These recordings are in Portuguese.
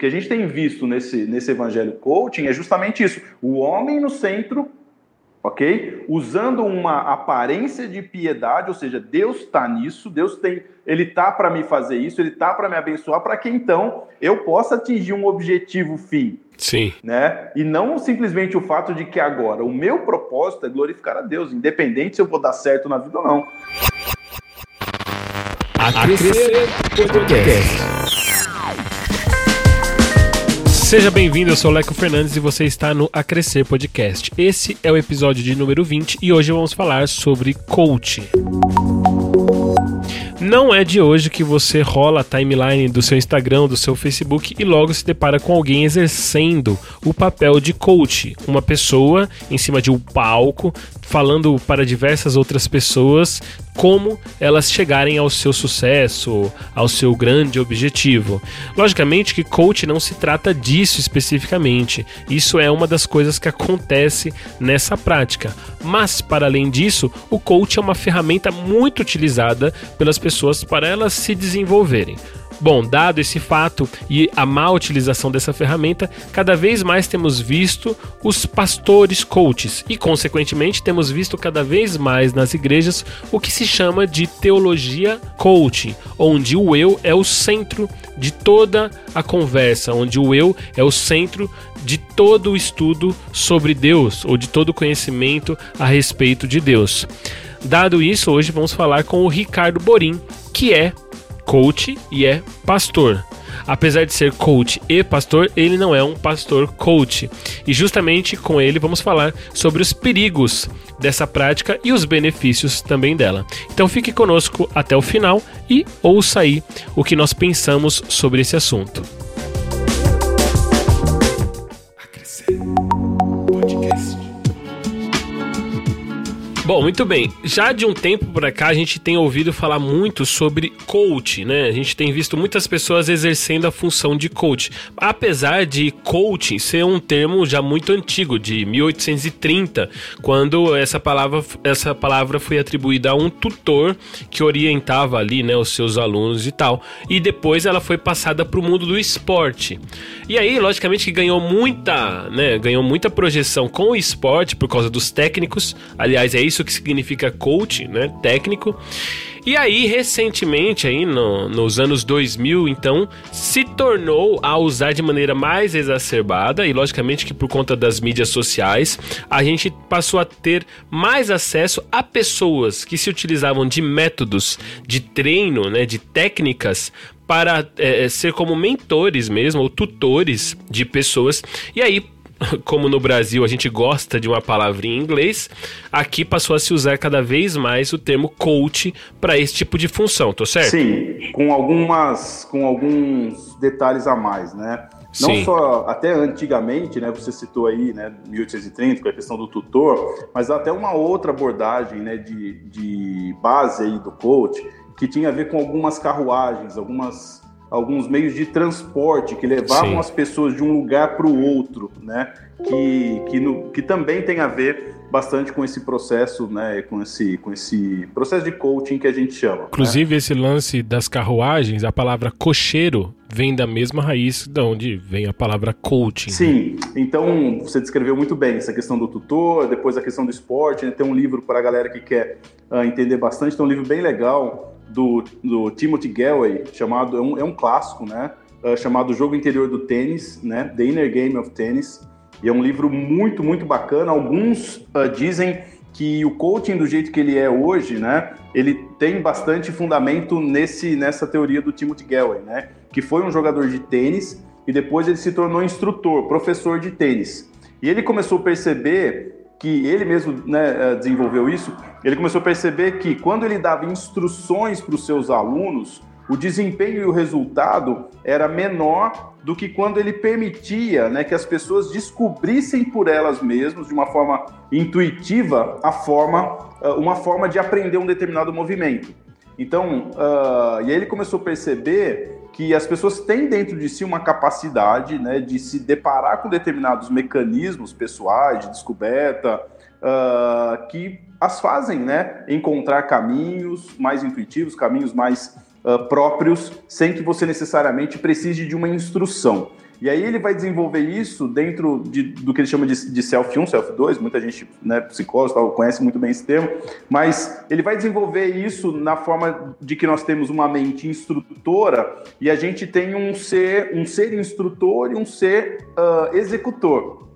que a gente tem visto nesse, nesse evangelho coaching é justamente isso: o homem no centro, ok? Usando uma aparência de piedade, ou seja, Deus está nisso, Deus tem, Ele tá para me fazer isso, Ele tá para me abençoar, para que então eu possa atingir um objetivo fim. Sim. Né? E não simplesmente o fato de que agora o meu propósito é glorificar a Deus, independente se eu vou dar certo na vida ou não. A Crescer Podcast. Seja bem-vindo, eu sou Leco Fernandes e você está no A Crescer Podcast. Esse é o episódio de número 20 e hoje vamos falar sobre coaching. Não é de hoje que você rola a timeline do seu Instagram, do seu Facebook e logo se depara com alguém exercendo o papel de coach, uma pessoa em cima de um palco falando para diversas outras pessoas como elas chegarem ao seu sucesso, ao seu grande objetivo. Logicamente que coach não se trata disso especificamente. Isso é uma das coisas que acontece nessa prática. Mas para além disso, o coach é uma ferramenta muito utilizada pelas pessoas para elas se desenvolverem. Bom, dado esse fato e a má utilização dessa ferramenta, cada vez mais temos visto os pastores coaches e, consequentemente, temos visto cada vez mais nas igrejas o que se chama de teologia coaching, onde o eu é o centro de toda a conversa, onde o eu é o centro de todo o estudo sobre Deus ou de todo o conhecimento a respeito de Deus. Dado isso, hoje vamos falar com o Ricardo Borim, que é coach e é pastor. Apesar de ser coach e pastor, ele não é um pastor coach. E justamente com ele vamos falar sobre os perigos dessa prática e os benefícios também dela. Então fique conosco até o final e ouça aí o que nós pensamos sobre esse assunto. Bom, muito bem. Já de um tempo para cá a gente tem ouvido falar muito sobre coach, né? A gente tem visto muitas pessoas exercendo a função de coach. Apesar de coaching ser um termo já muito antigo, de 1830, quando essa palavra, essa palavra foi atribuída a um tutor que orientava ali, né, os seus alunos e tal. E depois ela foi passada para o mundo do esporte. E aí, logicamente, que ganhou muita, né, ganhou muita projeção com o esporte por causa dos técnicos. Aliás, é isso isso que significa coach, né, técnico. E aí, recentemente, aí no, nos anos 2000, então, se tornou a usar de maneira mais exacerbada, e logicamente que por conta das mídias sociais, a gente passou a ter mais acesso a pessoas que se utilizavam de métodos de treino, né, de técnicas para é, ser como mentores mesmo, ou tutores de pessoas. E aí, como no Brasil a gente gosta de uma palavra em inglês, aqui passou a se usar cada vez mais o termo coach para esse tipo de função, tô certo? Sim, com algumas com alguns detalhes a mais, né? Não Sim. só até antigamente, né? Você citou aí, né, 1830, com a questão do tutor, mas até uma outra abordagem, né, de, de base aí do coach que tinha a ver com algumas carruagens, algumas alguns meios de transporte que levavam Sim. as pessoas de um lugar para o outro, né? Que, que, no, que também tem a ver bastante com esse processo, né? Com esse, com esse processo de coaching que a gente chama. Inclusive, né? esse lance das carruagens, a palavra cocheiro vem da mesma raiz de onde vem a palavra coaching. Sim, né? então você descreveu muito bem essa questão do tutor, depois a questão do esporte. Né? Tem um livro para a galera que quer uh, entender bastante, tem um livro bem legal do, do Timothy Galway, chamado, é um, é um clássico, né? Uh, chamado Jogo Interior do Tênis, né? The Inner Game of Tennis. E é um livro muito, muito bacana. Alguns uh, dizem que o coaching do jeito que ele é hoje, né? Ele tem bastante fundamento nesse, nessa teoria do Timothy Galway, né? Que foi um jogador de tênis e depois ele se tornou instrutor, professor de tênis. E ele começou a perceber que ele mesmo né, eh, desenvolveu isso, ele começou a perceber que quando ele dava instruções para os seus alunos, o desempenho e o resultado era menor do que quando ele permitia né, que as pessoas descobrissem por elas mesmas, de uma forma intuitiva, a forma, eh, uma forma de aprender um determinado movimento. Então, uh, e aí ele começou a perceber que as pessoas têm dentro de si uma capacidade né, de se deparar com determinados mecanismos pessoais de descoberta uh, que as fazem né, encontrar caminhos mais intuitivos, caminhos mais uh, próprios, sem que você necessariamente precise de uma instrução. E aí ele vai desenvolver isso dentro de, do que ele chama de, de self 1, self 2, muita gente, né, psicólogo, tal, conhece muito bem esse termo, mas ele vai desenvolver isso na forma de que nós temos uma mente instrutora e a gente tem um ser, um ser instrutor e um ser uh, executor.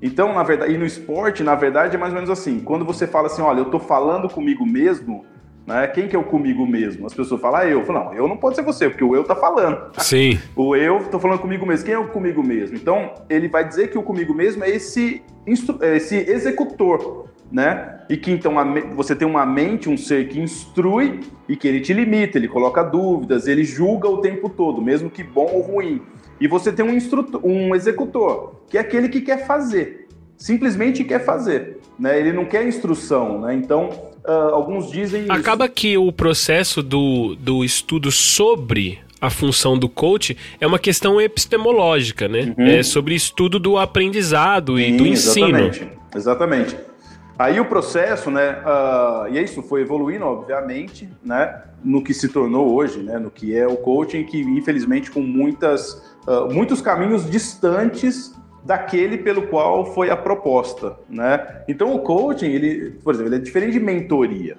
Então, na verdade, e no esporte, na verdade, é mais ou menos assim. Quando você fala assim, olha, eu estou falando comigo mesmo, né? Quem que é o comigo mesmo? As pessoas falam, ah, eu. Eu falo, não, eu não pode ser você, porque o eu tá falando. Sim. O eu, tô falando comigo mesmo. Quem é o comigo mesmo? Então, ele vai dizer que o comigo mesmo é esse, é esse executor, né? E que então você tem uma mente, um ser que instrui e que ele te limita, ele coloca dúvidas, ele julga o tempo todo, mesmo que bom ou ruim. E você tem um instrutor, um executor, que é aquele que quer fazer, simplesmente quer fazer, né? Ele não quer instrução, né? Então uh, alguns dizem. Acaba isso. que o processo do, do estudo sobre a função do coach é uma questão epistemológica, né? Uhum. É sobre estudo do aprendizado e Sim, do ensino. Exatamente. Exatamente. Aí o processo, né, uh, e isso foi evoluindo, obviamente, né, no que se tornou hoje, né, no que é o coaching, que infelizmente com muitas, uh, muitos caminhos distantes daquele pelo qual foi a proposta, né? Então o coaching, ele, por exemplo, ele é diferente de mentoria.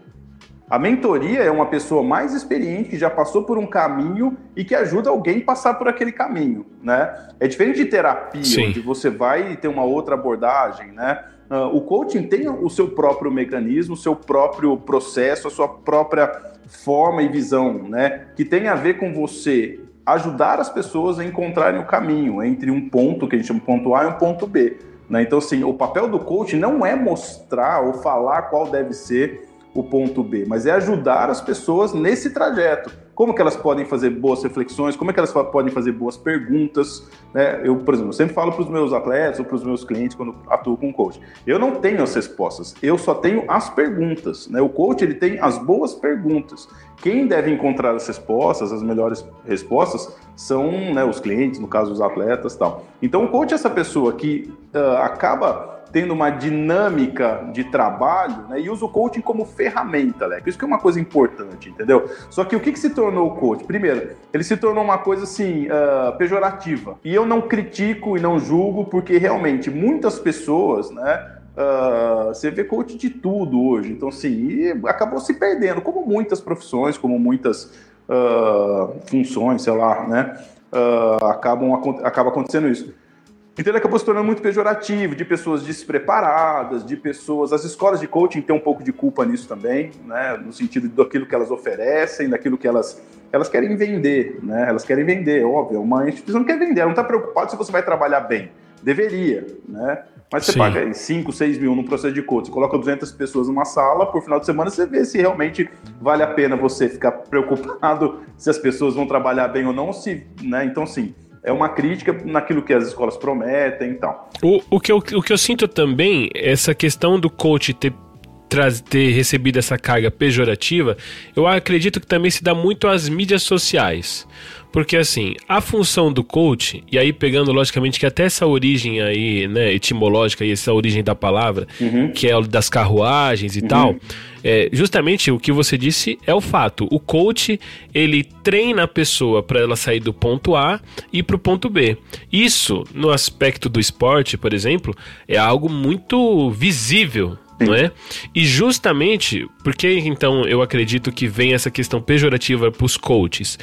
A mentoria é uma pessoa mais experiente que já passou por um caminho e que ajuda alguém a passar por aquele caminho, né? É diferente de terapia, Sim. onde você vai ter uma outra abordagem, né? Uh, o coaching tem o seu próprio mecanismo, o seu próprio processo, a sua própria forma e visão, né? Que tem a ver com você ajudar as pessoas a encontrarem o caminho entre um ponto que a gente chama ponto A e um ponto B. Né? Então, assim, o papel do coach não é mostrar ou falar qual deve ser o ponto B, mas é ajudar as pessoas nesse trajeto. Como que elas podem fazer boas reflexões, como é que elas podem fazer boas perguntas. Né? Eu, por exemplo, sempre falo para os meus atletas ou para os meus clientes quando atuo com coach. Eu não tenho as respostas, eu só tenho as perguntas. Né? O coach ele tem as boas perguntas. Quem deve encontrar as respostas, as melhores respostas, são né, os clientes, no caso os atletas tal. Então o coach é essa pessoa que uh, acaba tendo uma dinâmica de trabalho né, e usa o coaching como ferramenta, Leco. Isso que é uma coisa importante, entendeu? Só que o que, que se tornou o coach? Primeiro, ele se tornou uma coisa assim, uh, pejorativa. E eu não critico e não julgo, porque realmente muitas pessoas, né? Uh, você vê coach de tudo hoje, então assim, acabou se perdendo, como muitas profissões, como muitas uh, funções, sei lá, né? acabam acaba acontecendo isso. Então ele acabou se tornando muito pejorativo, de pessoas despreparadas, de pessoas. As escolas de coaching têm um pouco de culpa nisso também, né? No sentido daquilo que elas oferecem, daquilo que elas. Elas querem vender, né? Elas querem vender, óbvio. Uma instituição não quer vender, ela não está preocupada se você vai trabalhar bem. Deveria, né? Mas você Sim. paga 5, 6 mil num processo de coaching, coloca 200 pessoas numa sala, por final de semana você vê se realmente vale a pena você ficar preocupado se as pessoas vão trabalhar bem ou não, se, né? Então, sim é uma crítica naquilo que as escolas prometem e tal. O, o, que, eu, o que eu sinto também, essa questão do coach ter ter recebido essa carga pejorativa, eu acredito que também se dá muito às mídias sociais. Porque assim, a função do coach, e aí pegando logicamente que até essa origem aí, né, etimológica e essa origem da palavra, uhum. que é das carruagens e uhum. tal, é, justamente o que você disse é o fato. O coach, ele treina a pessoa para ela sair do ponto A e para o ponto B. Isso, no aspecto do esporte, por exemplo, é algo muito visível não é? E justamente porque então eu acredito que vem essa questão pejorativa para os coaches.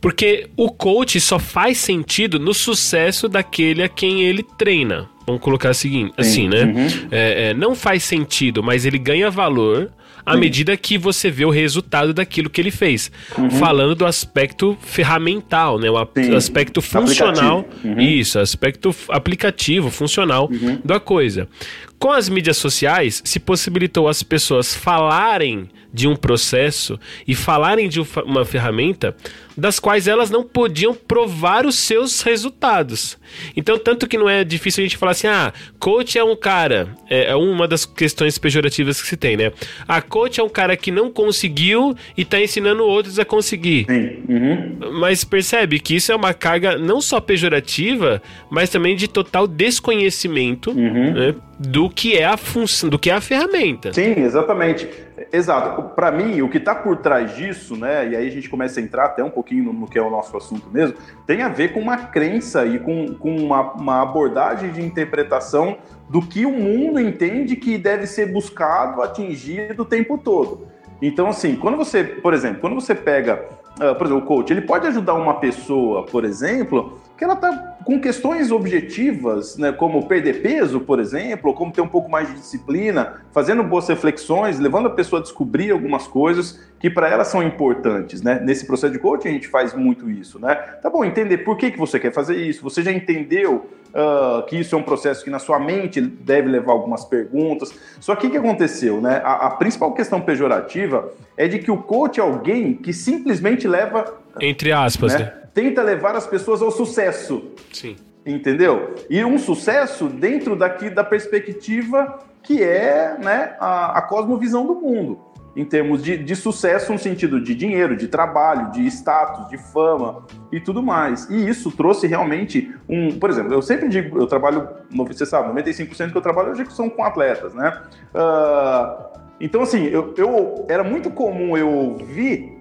Porque o coach só faz sentido no sucesso daquele a quem ele treina. Vamos colocar assim, assim né? Uhum. É, é, não faz sentido, mas ele ganha valor à medida que você vê o resultado daquilo que ele fez. Uhum. Falando do aspecto ferramental, né? O Sim. aspecto funcional. Uhum. Isso, aspecto aplicativo, funcional uhum. da coisa. Com as mídias sociais, se possibilitou as pessoas falarem de um processo e falarem de uma ferramenta das quais elas não podiam provar os seus resultados. Então, tanto que não é difícil a gente falar assim, ah, coach é um cara, é, é uma das questões pejorativas que se tem, né? A coach é um cara que não conseguiu e está ensinando outros a conseguir. Sim. Uhum. Mas percebe que isso é uma carga não só pejorativa, mas também de total desconhecimento uhum. né, do que é a função, do que é a ferramenta. Sim, exatamente. Exato. Para mim, o que está por trás disso, né? E aí a gente começa a entrar até um pouquinho no, no, que é o nosso assunto mesmo, tem a ver com uma crença e com, com uma, uma abordagem de interpretação do que o mundo entende que deve ser buscado, atingido o tempo todo. Então, assim, quando você, por exemplo, quando você pega, uh, por exemplo, o coach, ele pode ajudar uma pessoa, por exemplo, que ela está com questões objetivas, né, como perder peso, por exemplo, ou como ter um pouco mais de disciplina, fazendo boas reflexões, levando a pessoa a descobrir algumas coisas que para ela são importantes, né? Nesse processo de coaching a gente faz muito isso, né? Tá bom, entender por que, que você quer fazer isso, você já entendeu uh, que isso é um processo que na sua mente deve levar algumas perguntas. Só que o que aconteceu, né? A, a principal questão pejorativa é de que o coach é alguém que simplesmente leva... Entre aspas, né? né? Tenta levar as pessoas ao sucesso. Sim. Entendeu? E um sucesso dentro daqui da perspectiva que é né, a, a cosmovisão do mundo. Em termos de, de sucesso no sentido de dinheiro, de trabalho, de status, de fama e tudo mais. E isso trouxe realmente um. Por exemplo, eu sempre digo, eu trabalho, você sabe, 95% que eu trabalho hoje são com atletas, né? Uh, então, assim, eu, eu, era muito comum eu ouvir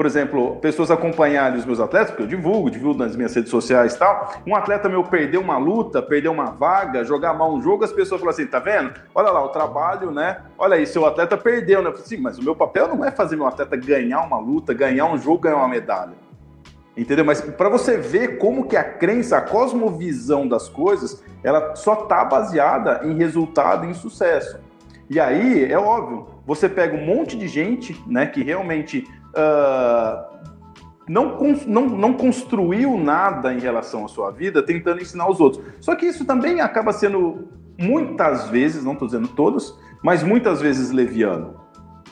por exemplo, pessoas acompanharem os meus atletas, porque eu divulgo, divulgo nas minhas redes sociais e tal. Um atleta meu perdeu uma luta, perdeu uma vaga, jogar mal um jogo, as pessoas falam assim: tá vendo? Olha lá, o trabalho, né? Olha aí, seu atleta perdeu, né? Sim, mas o meu papel não é fazer meu atleta ganhar uma luta, ganhar um jogo, ganhar uma medalha. Entendeu? Mas para você ver como que a crença, a cosmovisão das coisas, ela só tá baseada em resultado, em sucesso. E aí, é óbvio, você pega um monte de gente, né, que realmente uh, não, não, não construiu nada em relação à sua vida tentando ensinar os outros. Só que isso também acaba sendo, muitas vezes, não estou dizendo todas, mas muitas vezes leviano.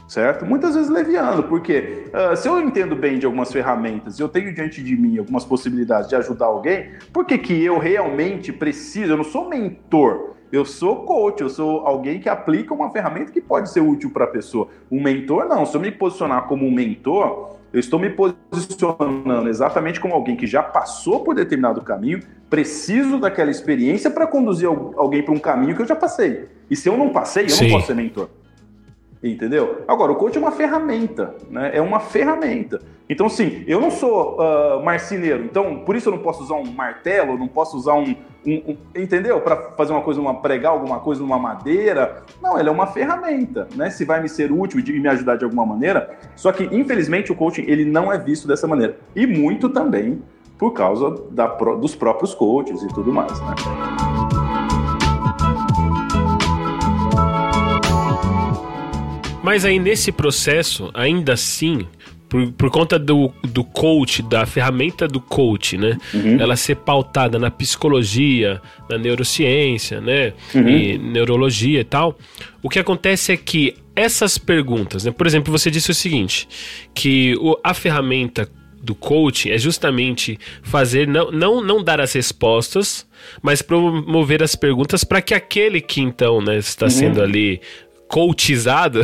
Certo? Muitas vezes leviano, porque uh, se eu entendo bem de algumas ferramentas eu tenho diante de mim algumas possibilidades de ajudar alguém, por que, que eu realmente preciso? Eu não sou mentor, eu sou coach, eu sou alguém que aplica uma ferramenta que pode ser útil para a pessoa. Um mentor, não. Se eu me posicionar como um mentor, eu estou me posicionando exatamente como alguém que já passou por determinado caminho, preciso daquela experiência para conduzir alguém para um caminho que eu já passei. E se eu não passei, eu Sim. não posso ser mentor. Entendeu? Agora, o coach é uma ferramenta, né? É uma ferramenta. Então, sim, eu não sou uh, marceneiro, então por isso eu não posso usar um martelo, não posso usar um. Um, um entendeu? Para fazer uma coisa, uma pregar alguma coisa numa madeira. Não, ela é uma ferramenta, né? Se vai me ser útil e me ajudar de alguma maneira. Só que, infelizmente, o coaching ele não é visto dessa maneira. E muito também por causa da, dos próprios coaches e tudo mais, né? Mas aí nesse processo, ainda assim, por, por conta do, do coach, da ferramenta do coach, né? Uhum. Ela ser pautada na psicologia, na neurociência, né? Uhum. E neurologia e tal. O que acontece é que essas perguntas, né? Por exemplo, você disse o seguinte: que o, a ferramenta do coaching é justamente fazer não, não, não dar as respostas, mas promover as perguntas para que aquele que então né, está uhum. sendo ali coachizado.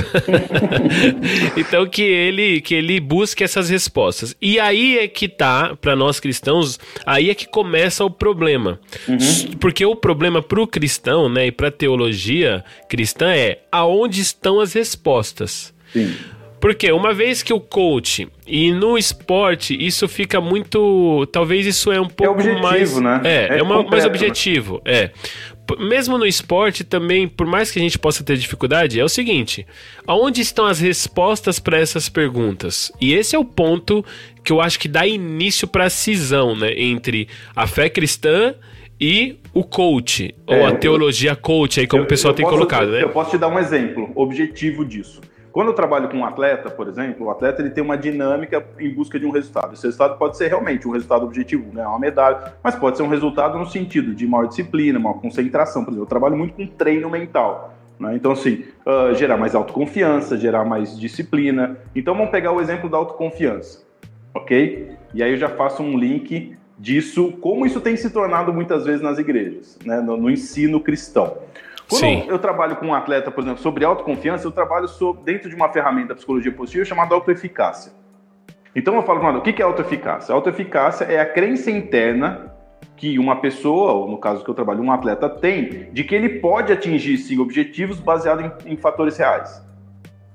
então que ele que ele busque essas respostas. E aí é que tá para nós cristãos, aí é que começa o problema. Uhum. Porque o problema para o cristão, né, e para teologia cristã é aonde estão as respostas. Sim. Porque uma vez que o coach e no esporte isso fica muito, talvez isso é um pouco é objetivo, mais, né? é, é, é mais né? objetivo, é mesmo no esporte também, por mais que a gente possa ter dificuldade, é o seguinte: aonde estão as respostas para essas perguntas? E esse é o ponto que eu acho que dá início para a cisão, né, entre a fé cristã e o coach, é, ou a teologia coach, aí como eu, o pessoal tem posso, colocado, né? Eu posso te dar um exemplo objetivo disso. Quando eu trabalho com um atleta, por exemplo, o atleta ele tem uma dinâmica em busca de um resultado. Esse resultado pode ser realmente um resultado objetivo, né, uma medalha, mas pode ser um resultado no sentido de maior disciplina, maior concentração. Por exemplo, eu trabalho muito com treino mental. Né? Então, assim, uh, gerar mais autoconfiança, gerar mais disciplina. Então, vamos pegar o exemplo da autoconfiança, ok? E aí eu já faço um link disso, como isso tem se tornado muitas vezes nas igrejas, né, no, no ensino cristão. Quando Sim. eu trabalho com um atleta, por exemplo, sobre autoconfiança, eu trabalho sobre, dentro de uma ferramenta da psicologia positiva chamada autoeficácia. Então eu falo, mano, o que é autoeficácia? Autoeficácia é a crença interna que uma pessoa, ou no caso que eu trabalho, um atleta tem, de que ele pode atingir sim objetivos baseados em, em fatores reais.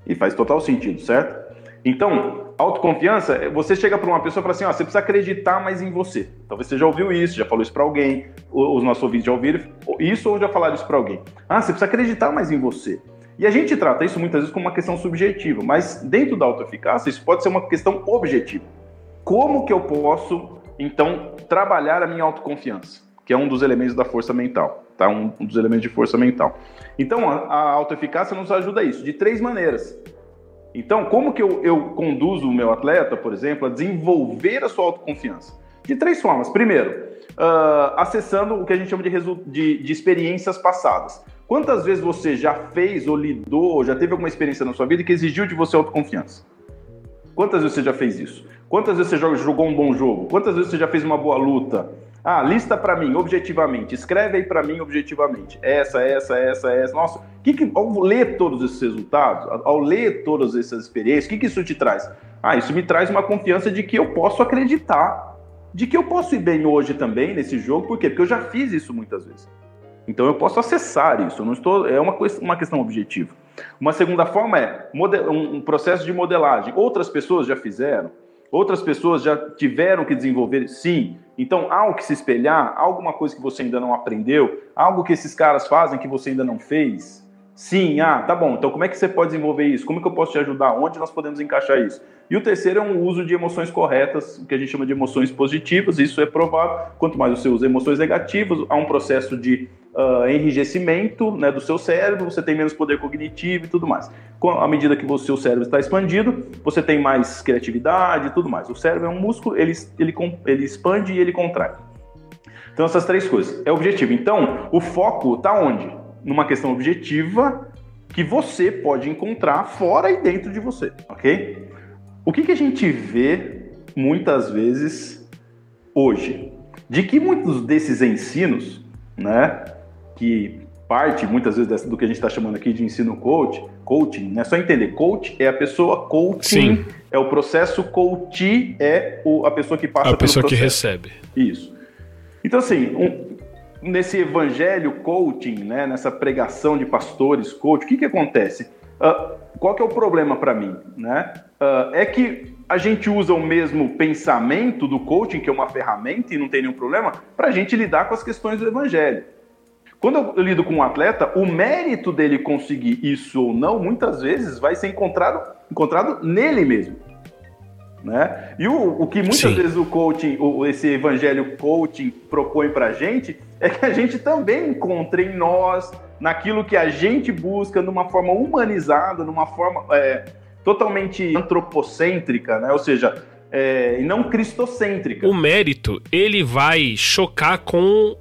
E faz total sentido, certo? Então, autoconfiança, você chega para uma pessoa e fala assim: ó, você precisa acreditar mais em você. Talvez você já ouviu isso, já falou isso para alguém, os nossos ouvintes já ouviram isso ou já falaram isso para alguém. Ah, você precisa acreditar mais em você. E a gente trata isso muitas vezes como uma questão subjetiva, mas dentro da autoeficácia isso pode ser uma questão objetiva. Como que eu posso, então, trabalhar a minha autoconfiança? Que é um dos elementos da força mental, tá? Um, dos elementos de força mental. Então, a, a autoeficácia nos ajuda a isso, de três maneiras. Então, como que eu, eu conduzo o meu atleta, por exemplo, a desenvolver a sua autoconfiança? De três formas. Primeiro, uh, acessando o que a gente chama de, de, de experiências passadas. Quantas vezes você já fez ou lidou, já teve alguma experiência na sua vida que exigiu de você autoconfiança? Quantas vezes você já fez isso? Quantas vezes você jogou um bom jogo? Quantas vezes você já fez uma boa luta? Ah, lista para mim, objetivamente. Escreve aí para mim, objetivamente. Essa, essa, essa, essa. Nossa, que que, ao ler todos esses resultados, ao ler todas essas experiências, o que, que isso te traz? Ah, isso me traz uma confiança de que eu posso acreditar, de que eu posso ir bem hoje também nesse jogo. Por quê? Porque eu já fiz isso muitas vezes. Então eu posso acessar isso. Não estou, é uma, uma questão objetiva. Uma segunda forma é um processo de modelagem. Outras pessoas já fizeram. Outras pessoas já tiveram que desenvolver, sim. Então, há o que se espelhar, alguma coisa que você ainda não aprendeu, algo que esses caras fazem que você ainda não fez. Sim, ah, tá bom. Então, como é que você pode desenvolver isso? Como é que eu posso te ajudar? Onde nós podemos encaixar isso? E o terceiro é um uso de emoções corretas, o que a gente chama de emoções positivas. Isso é provado. Quanto mais você usa emoções negativas, há um processo de uh, enrijecimento né, do seu cérebro, você tem menos poder cognitivo e tudo mais. Com, à medida que o seu cérebro está expandido, você tem mais criatividade e tudo mais. O cérebro é um músculo, ele, ele, ele expande e ele contrai. Então, essas três coisas. É objetivo. Então, o foco está onde? Numa questão objetiva que você pode encontrar fora e dentro de você, ok? O que, que a gente vê muitas vezes hoje? De que muitos desses ensinos, né, que parte muitas vezes do que a gente está chamando aqui de ensino coach, coaching, né? Só entender, coach é a pessoa, coaching Sim. é o processo, coach é o, a pessoa que passa a pessoa que recebe. Isso. Então assim, um, nesse evangelho coaching, né? Nessa pregação de pastores coach, o que que acontece? Uh, qual que é o problema para mim, né? Uh, é que a gente usa o mesmo pensamento do coaching, que é uma ferramenta e não tem nenhum problema, para a gente lidar com as questões do evangelho. Quando eu lido com um atleta, o mérito dele conseguir isso ou não, muitas vezes vai ser encontrado, encontrado nele mesmo. Né? E o, o que muitas Sim. vezes o coaching, o, esse evangelho coaching propõe para a gente, é que a gente também encontre em nós, naquilo que a gente busca, numa forma humanizada, numa forma é, totalmente antropocêntrica, né? ou seja, é, e não cristocêntrica. O mérito, ele vai chocar com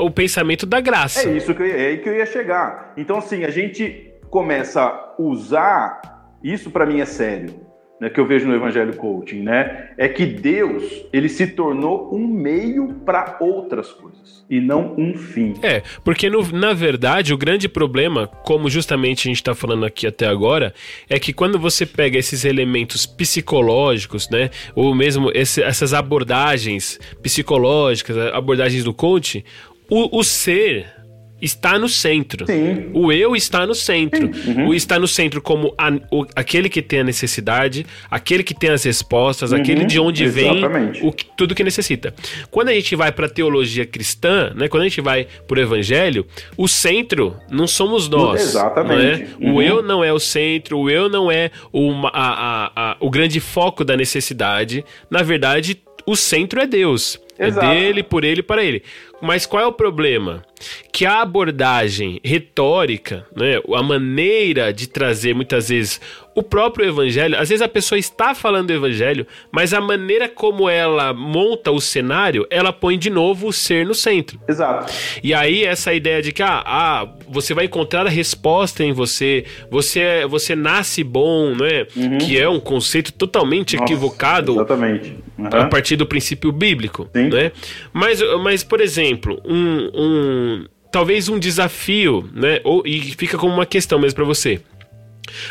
o pensamento da graça. É isso que eu, é aí que eu ia chegar. Então, assim, a gente começa a usar, isso para mim é sério, né, que eu vejo no Evangelho Coaching, né? É que Deus, ele se tornou um meio para outras coisas e não um fim. É, porque no, na verdade o grande problema, como justamente a gente está falando aqui até agora, é que quando você pega esses elementos psicológicos, né? Ou mesmo esse, essas abordagens psicológicas, abordagens do coaching, o, o ser está no centro. Sim. O eu está no centro. Uhum. O está no centro como a, o, aquele que tem a necessidade, aquele que tem as respostas, uhum. aquele de onde Exatamente. vem o, tudo que necessita. Quando a gente vai para a teologia cristã, né, quando a gente vai para o evangelho, o centro não somos nós. Exatamente. Uhum. O eu não é o centro, o eu não é o, a, a, o grande foco da necessidade. Na verdade, o centro é Deus. É Exato. É dele, por ele, para ele. Mas qual é o problema? Que a abordagem retórica, né, a maneira de trazer muitas vezes o próprio evangelho, às vezes a pessoa está falando do evangelho, mas a maneira como ela monta o cenário, ela põe de novo o ser no centro. Exato. E aí essa ideia de que ah, ah você vai encontrar a resposta em você, você você nasce bom, né? Uhum. Que é um conceito totalmente Nossa, equivocado. Exatamente. Uhum. A partir do princípio bíblico, Sim. né? Mas, mas por exemplo, um, um talvez um desafio, né? Ou, e fica como uma questão mesmo para você.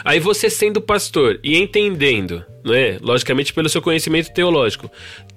Aí você sendo pastor e entendendo, né, logicamente pelo seu conhecimento teológico,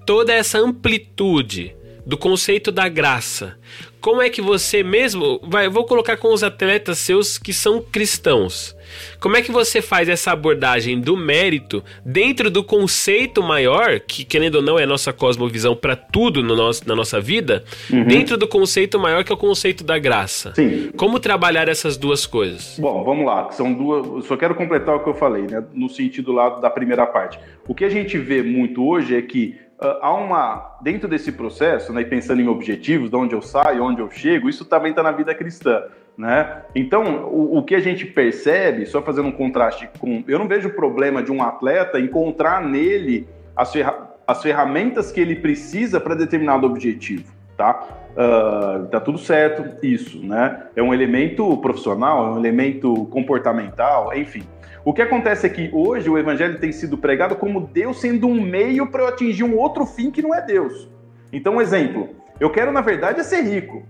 toda essa amplitude do conceito da graça, como é que você mesmo, vai, vou colocar com os atletas seus que são cristãos. Como é que você faz essa abordagem do mérito dentro do conceito maior, que querendo ou não é a nossa cosmovisão para tudo no nosso, na nossa vida, uhum. dentro do conceito maior que é o conceito da graça? Sim. Como trabalhar essas duas coisas? Bom, vamos lá. São duas. Só quero completar o que eu falei, né? No sentido lá da primeira parte. O que a gente vê muito hoje é que há uma dentro desse processo, né, pensando em objetivos, de onde eu saio, onde eu chego, isso também está na vida cristã. Né? Então, o, o, que a gente percebe, só fazendo um contraste com. Eu não vejo problema de um atleta encontrar nele as, ferra as ferramentas que ele precisa para determinado objetivo. Tá? Uh, tá tudo certo, isso, né? É um elemento profissional, é um elemento comportamental, enfim. O que acontece é que hoje o evangelho tem sido pregado como Deus sendo um meio para eu atingir um outro fim que não é Deus. Então, um exemplo, eu quero na verdade é ser rico.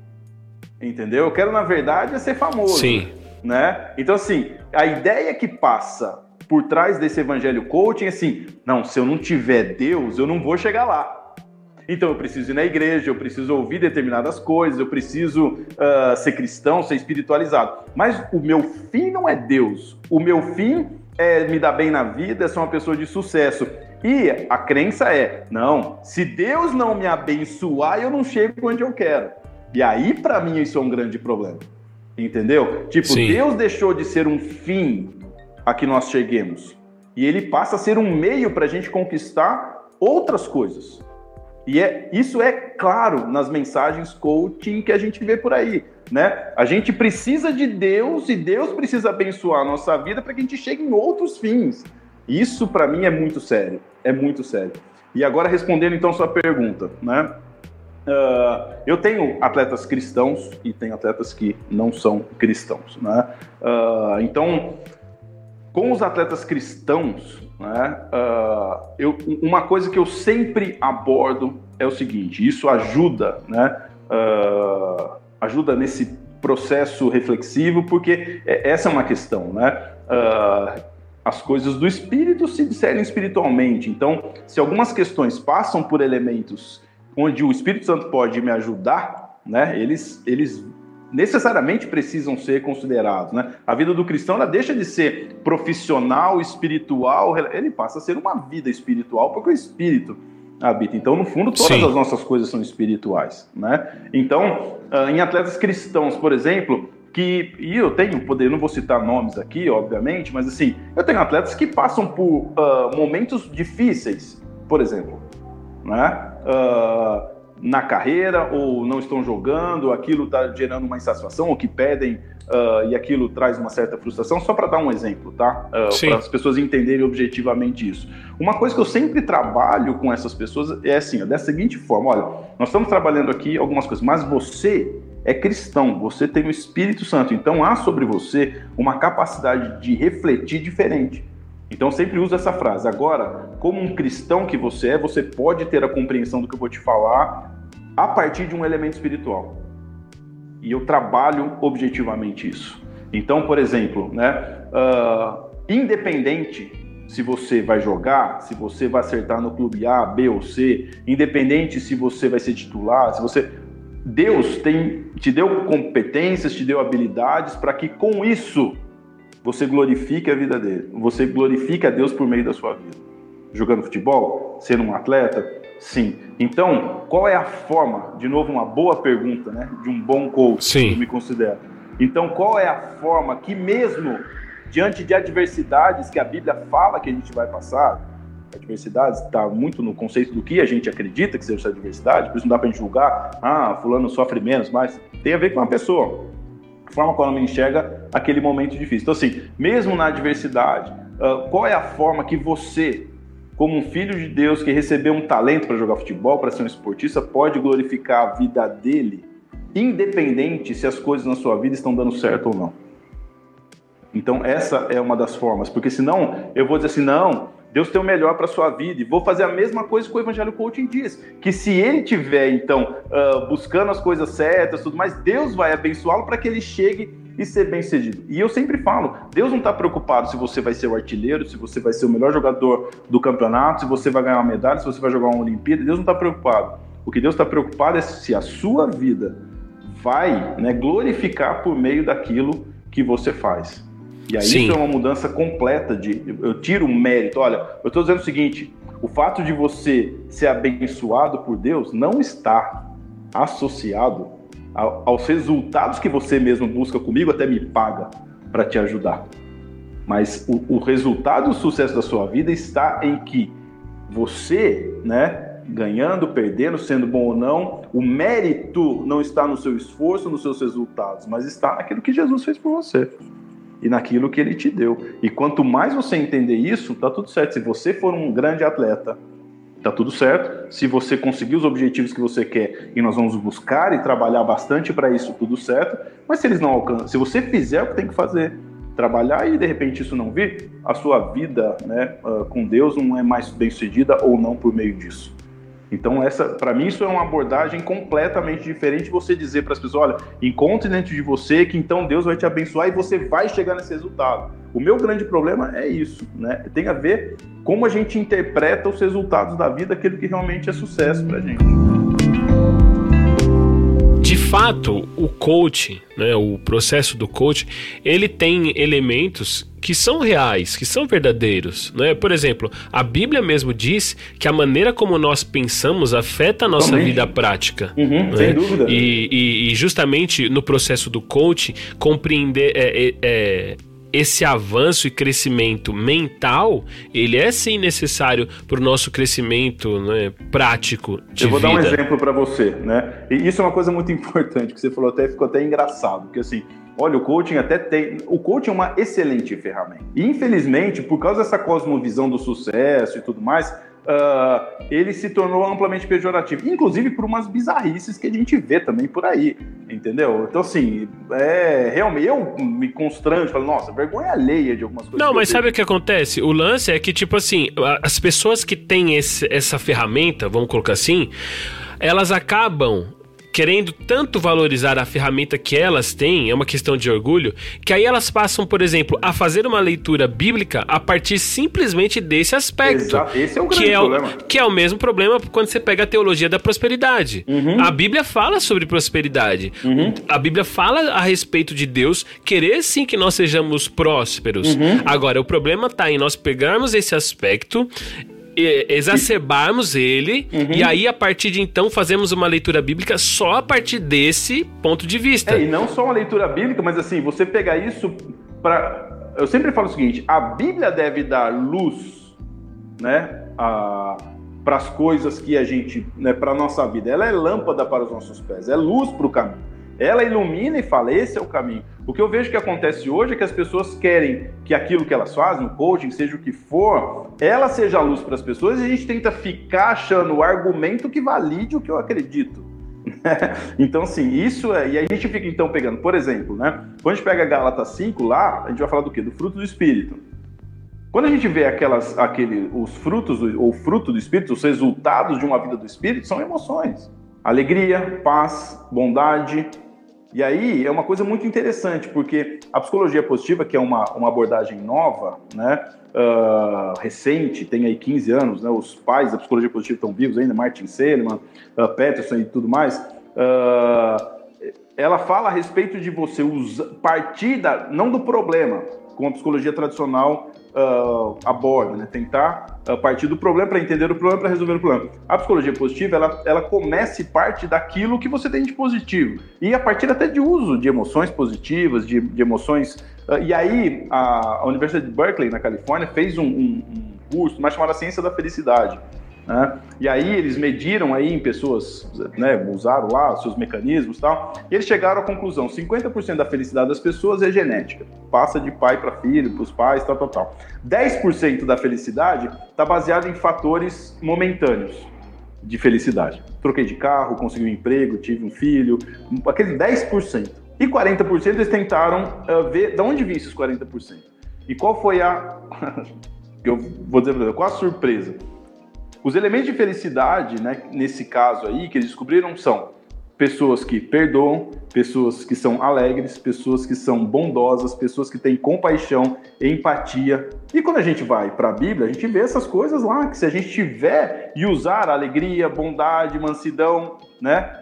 Entendeu? Eu quero na verdade é ser famoso. Sim. Né? Então assim, a ideia que passa por trás desse evangelho coaching é assim, não, se eu não tiver Deus, eu não vou chegar lá. Então eu preciso ir na igreja, eu preciso ouvir determinadas coisas, eu preciso uh, ser cristão, ser espiritualizado. Mas o meu fim não é Deus. O meu fim é me dar bem na vida, é ser uma pessoa de sucesso. E a crença é: não, se Deus não me abençoar, eu não chego onde eu quero. E aí, para mim, isso é um grande problema. Entendeu? Tipo, Sim. Deus deixou de ser um fim a que nós cheguemos. E ele passa a ser um meio para a gente conquistar outras coisas. E é, isso é claro nas mensagens coaching que a gente vê por aí, né? A gente precisa de Deus e Deus precisa abençoar a nossa vida para que a gente chegue em outros fins. Isso para mim é muito sério, é muito sério. E agora respondendo então sua pergunta, né? Uh, eu tenho atletas cristãos e tenho atletas que não são cristãos, né? Uh, então, com os atletas cristãos, né? Uh, eu, uma coisa que eu sempre abordo é o seguinte: isso ajuda, né? Uh, ajuda nesse processo reflexivo, porque é, essa é uma questão, né? Uh, as coisas do espírito se discernem espiritualmente. Então, se algumas questões passam por elementos onde o Espírito Santo pode me ajudar, né? Eles, eles necessariamente precisam ser considerados. Né? A vida do cristão ela deixa de ser profissional, espiritual, ele passa a ser uma vida espiritual, porque o Espírito habita. Então, no fundo, todas Sim. as nossas coisas são espirituais. Né? Então, ah, em atletas cristãos, por exemplo, que e eu tenho poder, não vou citar nomes aqui, obviamente, mas assim, eu tenho atletas que passam por uh, momentos difíceis, por exemplo, né? Uh, na carreira ou não estão jogando, aquilo está gerando uma insatisfação ou que pedem uh, e aquilo traz uma certa frustração, só para dar um exemplo, tá? Uh, para as pessoas entenderem objetivamente isso. Uma coisa que eu sempre trabalho com essas pessoas é assim, ó, da seguinte forma: olha, nós estamos trabalhando aqui algumas coisas, mas você é cristão, você tem o Espírito Santo, então há sobre você uma capacidade de refletir diferente. Então sempre uso essa frase. Agora, como um cristão que você é, você pode ter a compreensão do que eu vou te falar a partir de um elemento espiritual. E eu trabalho objetivamente isso. Então, por exemplo, né, uh, independente se você vai jogar, se você vai acertar no clube A, B ou C, independente se você vai ser titular, se você Deus tem te deu competências, te deu habilidades para que com isso você glorifique a vida dele. Você glorifique a Deus por meio da sua vida. Jogando futebol, sendo um atleta, sim. Então, qual é a forma? De novo, uma boa pergunta, né? De um bom coach, sim. eu me considero. Então, qual é a forma que mesmo diante de adversidades que a Bíblia fala que a gente vai passar, adversidades está muito no conceito do que a gente acredita que seja essa adversidade, por isso não dá para gente julgar, ah, fulano sofre menos, mas tem a ver com a pessoa forma como ela enxerga aquele momento difícil. Então, assim, mesmo na adversidade, uh, qual é a forma que você, como um filho de Deus que recebeu um talento para jogar futebol, para ser um esportista, pode glorificar a vida dele, independente se as coisas na sua vida estão dando certo ou não? Então, essa é uma das formas, porque senão eu vou dizer assim, não, Deus tem o melhor para sua vida. E vou fazer a mesma coisa que o Evangelho Coaching diz. Que se ele tiver, então, uh, buscando as coisas certas, tudo mais, Deus vai abençoá-lo para que ele chegue e ser bem sucedido. E eu sempre falo, Deus não está preocupado se você vai ser o artilheiro, se você vai ser o melhor jogador do campeonato, se você vai ganhar uma medalha, se você vai jogar uma Olimpíada. Deus não está preocupado. O que Deus está preocupado é se a sua vida vai né, glorificar por meio daquilo que você faz. E aí Sim. isso é uma mudança completa de eu tiro o mérito. Olha, eu estou dizendo o seguinte: o fato de você ser abençoado por Deus não está associado aos resultados que você mesmo busca comigo, até me paga para te ajudar. Mas o, o resultado do sucesso da sua vida está em que você, né, ganhando, perdendo, sendo bom ou não, o mérito não está no seu esforço, nos seus resultados, mas está naquilo que Jesus fez por você e naquilo que ele te deu. E quanto mais você entender isso, tá tudo certo. Se você for um grande atleta, tá tudo certo. Se você conseguir os objetivos que você quer e nós vamos buscar e trabalhar bastante para isso, tudo certo. Mas se eles não alcançam, se você fizer o que tem que fazer, trabalhar e de repente isso não vir, a sua vida né, uh, com Deus não é mais bem sucedida ou não por meio disso. Então, essa, para mim, isso é uma abordagem completamente diferente você dizer para as pessoas: olha, encontre dentro de você que então Deus vai te abençoar e você vai chegar nesse resultado. O meu grande problema é isso, né? Tem a ver como a gente interpreta os resultados da vida, aquilo que realmente é sucesso para gente de fato, o coach, né, o processo do coach, ele tem elementos que são reais, que são verdadeiros, né? Por exemplo, a Bíblia mesmo diz que a maneira como nós pensamos afeta a nossa Também. vida prática. Uhum, né? Sem dúvida. E, e, e, justamente no processo do coach, compreender é, é, é esse avanço e crescimento mental, ele é sim necessário para o nosso crescimento né, prático de Eu vou vida. dar um exemplo para você, né? E isso é uma coisa muito importante que você falou até ficou até engraçado, porque assim, Olha, o coaching até tem. O coaching é uma excelente ferramenta. E, infelizmente, por causa dessa cosmovisão do sucesso e tudo mais, uh, ele se tornou amplamente pejorativo, inclusive por umas bizarrices que a gente vê também por aí, entendeu? Então, assim, é, realmente eu me constranjo, falo, nossa, vergonha alheia de algumas coisas. Não, mas sabe o que acontece? O lance é que, tipo assim, as pessoas que têm esse, essa ferramenta, vamos colocar assim, elas acabam querendo tanto valorizar a ferramenta que elas têm, é uma questão de orgulho, que aí elas passam, por exemplo, a fazer uma leitura bíblica a partir simplesmente desse aspecto. Exato. Esse é o grande que é problema. O, que é o mesmo problema quando você pega a teologia da prosperidade. Uhum. A Bíblia fala sobre prosperidade. Uhum. A Bíblia fala a respeito de Deus querer sim que nós sejamos prósperos. Uhum. Agora, o problema está em nós pegarmos esse aspecto exacerbarmos ele uhum. e aí a partir de então fazemos uma leitura bíblica só a partir desse ponto de vista. É, e não só uma leitura bíblica, mas assim, você pegar isso para eu sempre falo o seguinte, a Bíblia deve dar luz, né, para as coisas que a gente, né, para nossa vida. Ela é lâmpada para os nossos pés, é luz para o caminho. Ela ilumina e fala: esse é o caminho. O que eu vejo que acontece hoje é que as pessoas querem que aquilo que elas fazem, o coaching, seja o que for, ela seja a luz para as pessoas e a gente tenta ficar achando o argumento que valide o que eu acredito. então, assim, isso é. E a gente fica então pegando, por exemplo, né? Quando a gente pega Gálatas 5 lá, a gente vai falar do quê? Do fruto do Espírito. Quando a gente vê aquelas, aquele, os frutos, ou fruto do Espírito, os resultados de uma vida do Espírito, são emoções. Alegria, paz, bondade, e aí é uma coisa muito interessante, porque a psicologia positiva, que é uma, uma abordagem nova, né, uh, recente, tem aí 15 anos, né, os pais da psicologia positiva estão vivos ainda, Martin Seligman, uh, Peterson e tudo mais, uh, ela fala a respeito de você usar, partir da, não do problema, como a psicologia tradicional uh, aborda, né? tentar uh, partir do problema para entender o problema, para resolver o problema. A psicologia positiva, ela, ela começa e parte daquilo que você tem de positivo. E a partir até de uso de emoções positivas, de, de emoções... Uh, e aí, a, a, Universidade de Berkeley, na Califórnia, fez um, um, um curso mais chamado Ciência da Felicidade. Né? E aí eles mediram aí em pessoas, né, usaram lá seus mecanismos e tal, e eles chegaram à conclusão, 50% da felicidade das pessoas é genética, passa de pai para filho, para os pais, tal, tal, tal. 10% da felicidade está baseado em fatores momentâneos de felicidade. Troquei de carro, consegui um emprego, tive um filho, aquele 10%. E 40% eles tentaram uh, ver de onde vinha esses 40%. E qual foi a... eu vou dizer, qual a surpresa? Os elementos de felicidade, né, nesse caso aí, que eles descobriram são pessoas que perdoam, pessoas que são alegres, pessoas que são bondosas, pessoas que têm compaixão, empatia. E quando a gente vai para a Bíblia, a gente vê essas coisas lá, que se a gente tiver e usar alegria, bondade, mansidão, né,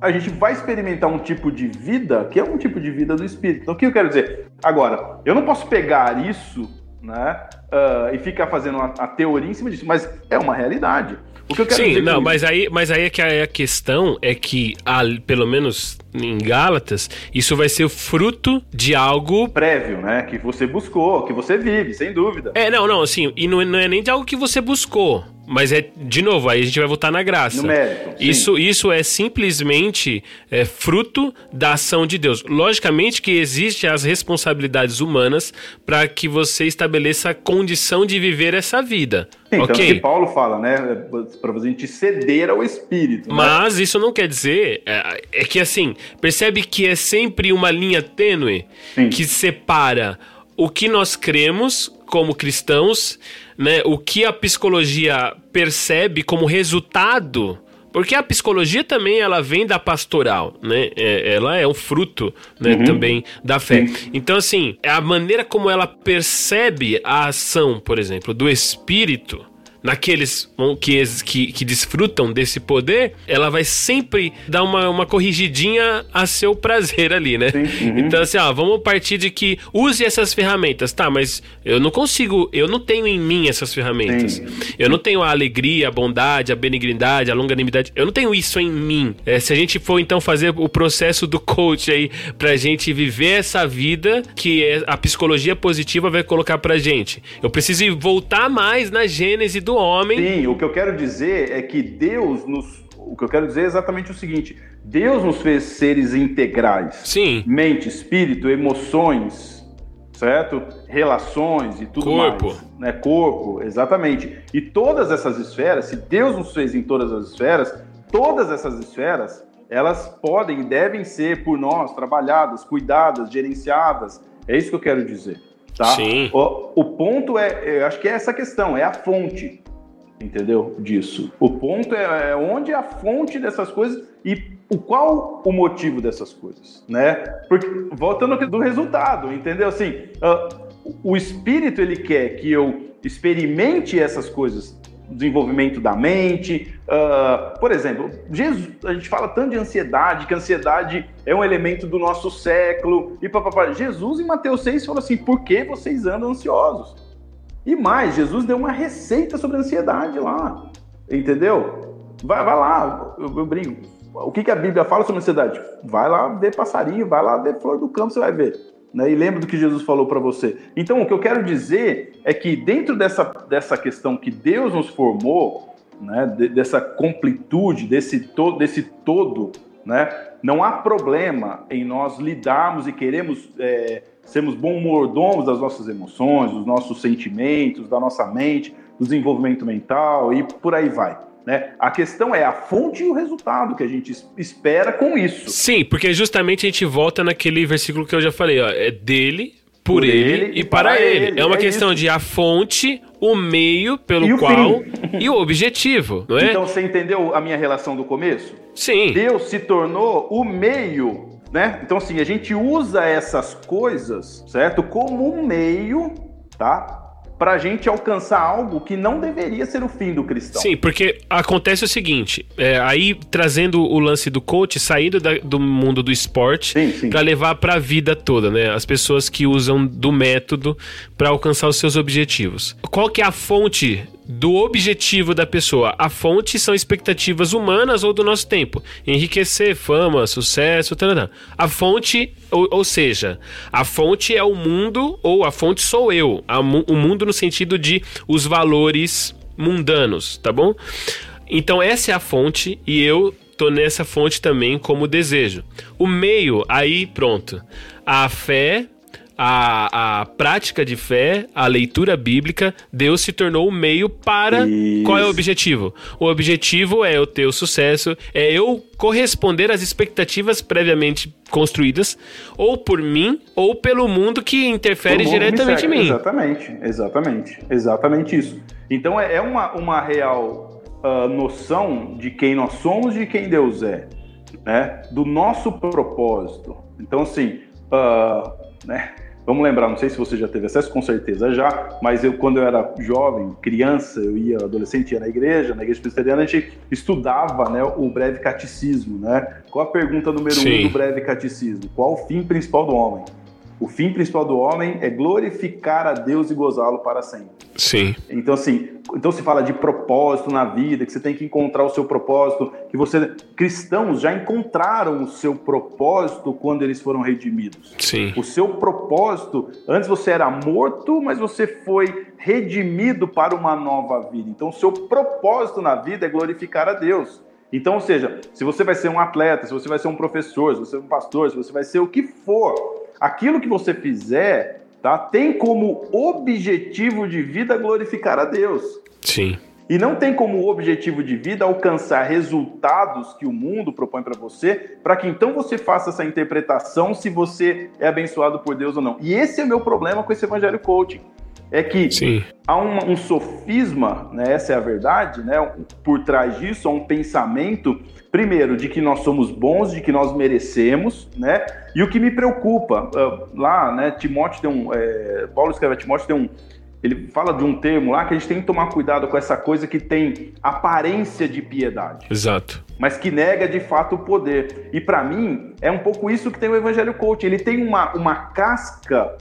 a gente vai experimentar um tipo de vida que é um tipo de vida do Espírito. Então, o que eu quero dizer? Agora, eu não posso pegar isso né, uh, e ficar fazendo a, a teoria em cima disso, mas é uma realidade. O que eu quero Sim, não, mas aí, mas aí é que a, a questão é que, a, pelo menos em Gálatas, isso vai ser fruto de algo prévio, né? Que você buscou, que você vive, sem dúvida. É, não, não, assim, e não, não é nem de algo que você buscou. Mas é, de novo, aí a gente vai voltar na graça. No mérito. Isso, isso é simplesmente é, fruto da ação de Deus. Logicamente que existem as responsabilidades humanas para que você estabeleça a condição de viver essa vida. Sim, okay? Então, que Paulo fala, né? Para a gente ceder ao Espírito. Né? Mas isso não quer dizer. É, é, que assim, percebe que é sempre uma linha tênue Sim. que separa o que nós cremos como cristãos, né, o que a psicologia percebe como resultado porque a psicologia também ela vem da pastoral, né? É, ela é um fruto, né, uhum. também da fé. Sim. Então assim, é a maneira como ela percebe a ação, por exemplo, do espírito naqueles que, que, que, desfrutam desse poder, ela vai sempre dar uma, uma corrigidinha a seu prazer ali, né? Uhum. Então, assim, ó, vamos partir de que use essas ferramentas, tá? Mas eu não consigo, eu não tenho em mim essas ferramentas. Sim. Eu não tenho a alegria, a bondade, a benignidade, a longanimidade. Eu não tenho isso em mim. É, se a gente for então fazer o processo do coach aí pra gente viver essa vida que é, a psicologia positiva vai colocar pra gente, eu preciso voltar mais na gênese do homem. Sim, o que eu quero dizer é que Deus nos. O que eu quero dizer é exatamente o seguinte: Deus nos fez seres integrais. Sim. Mente, espírito, emoções, certo? Relações e tudo Corpo. mais. Né? Corpo, exatamente. E todas essas esferas, se Deus nos fez em todas as esferas, todas essas esferas, elas podem e devem ser por nós trabalhadas, cuidadas, gerenciadas. É isso que eu quero dizer. Tá? Sim. O, o ponto é, eu acho que é essa questão, é a fonte, entendeu? Disso. O ponto é, é onde é a fonte dessas coisas e o qual o motivo dessas coisas, né? Porque voltando do resultado, entendeu? Assim, uh, o espírito ele quer que eu experimente essas coisas desenvolvimento da mente. Uh, por exemplo, Jesus, a gente fala tanto de ansiedade, que a ansiedade é um elemento do nosso século. E papapá. Jesus, em Mateus 6, falou assim: por que vocês andam ansiosos? E mais, Jesus deu uma receita sobre a ansiedade lá. Entendeu? Vai, vai lá, eu, eu brinco. O que, que a Bíblia fala sobre ansiedade? Vai lá ver passarinho, vai lá ver flor do campo, você vai ver. Né? E lembra do que Jesus falou para você. Então, o que eu quero dizer é que dentro dessa, dessa questão que Deus nos formou, né? dessa completude, desse todo, desse todo, né? não há problema em nós lidarmos e queremos é, sermos bons mordomos das nossas emoções, dos nossos sentimentos, da nossa mente, do desenvolvimento mental e por aí vai. Né? A questão é a fonte e o resultado que a gente espera com isso. Sim, porque justamente a gente volta naquele versículo que eu já falei, ó, é dele, por, por ele, ele, e para, para ele. ele. É uma é questão isso. de a fonte, o meio pelo e qual e o objetivo, não é? Então você entendeu a minha relação do começo? Sim. Deus se tornou o meio, né? Então assim, a gente usa essas coisas, certo? Como um meio, tá? para a gente alcançar algo que não deveria ser o fim do cristão. Sim, porque acontece o seguinte, é, aí trazendo o lance do coach, saindo da, do mundo do esporte para levar para a vida toda, né? As pessoas que usam do método para alcançar os seus objetivos. Qual que é a fonte do objetivo da pessoa. A fonte são expectativas humanas ou do nosso tempo. Enriquecer, fama, sucesso, tarará. A fonte, ou, ou, seja, a fonte é o mundo ou a fonte sou eu. A, o mundo no sentido de os valores mundanos, tá bom? Então essa é a fonte e eu tô nessa fonte também como desejo. O meio, aí pronto. A fé, a, a prática de fé, a leitura bíblica, Deus se tornou o meio para. Isso. Qual é o objetivo? O objetivo é eu ter o sucesso, é eu corresponder às expectativas previamente construídas, ou por mim, ou pelo mundo que interfere mundo diretamente em mim. Exatamente, exatamente, exatamente isso. Então é, é uma, uma real uh, noção de quem nós somos e de quem Deus é. né, do nosso propósito. Então, assim, uh, né, vamos lembrar, não sei se você já teve acesso, com certeza já, mas eu, quando eu era jovem, criança, eu ia, adolescente, ia na igreja, na igreja presbiteriana, a gente estudava né, o breve catecismo, né? Qual a pergunta número Sim. um do breve catecismo? Qual o fim principal do homem? O fim principal do homem é glorificar a Deus e gozá-lo para sempre. Sim. Então, assim, então se fala de propósito na vida, que você tem que encontrar o seu propósito, que você. Cristãos já encontraram o seu propósito quando eles foram redimidos. Sim. O seu propósito, antes você era morto, mas você foi redimido para uma nova vida. Então, o seu propósito na vida é glorificar a Deus. Então, ou seja, se você vai ser um atleta, se você vai ser um professor, se você vai ser um pastor, se você vai ser o que for, aquilo que você fizer, tá, tem como objetivo de vida glorificar a Deus. Sim. E não tem como objetivo de vida alcançar resultados que o mundo propõe para você, para que então você faça essa interpretação se você é abençoado por Deus ou não. E esse é o meu problema com esse evangelho coaching. É que Sim. há um, um sofisma, né, essa é a verdade, né, por trás disso, há um pensamento primeiro, de que nós somos bons, de que nós merecemos, né? E o que me preocupa, uh, lá, né, Timóteo tem um, é, Paulo escreve a Timóteo tem um, ele fala de um termo lá que a gente tem que tomar cuidado com essa coisa que tem aparência de piedade. Exato. Mas que nega de fato o poder. E para mim, é um pouco isso que tem o Evangelho Coach. Ele tem uma, uma casca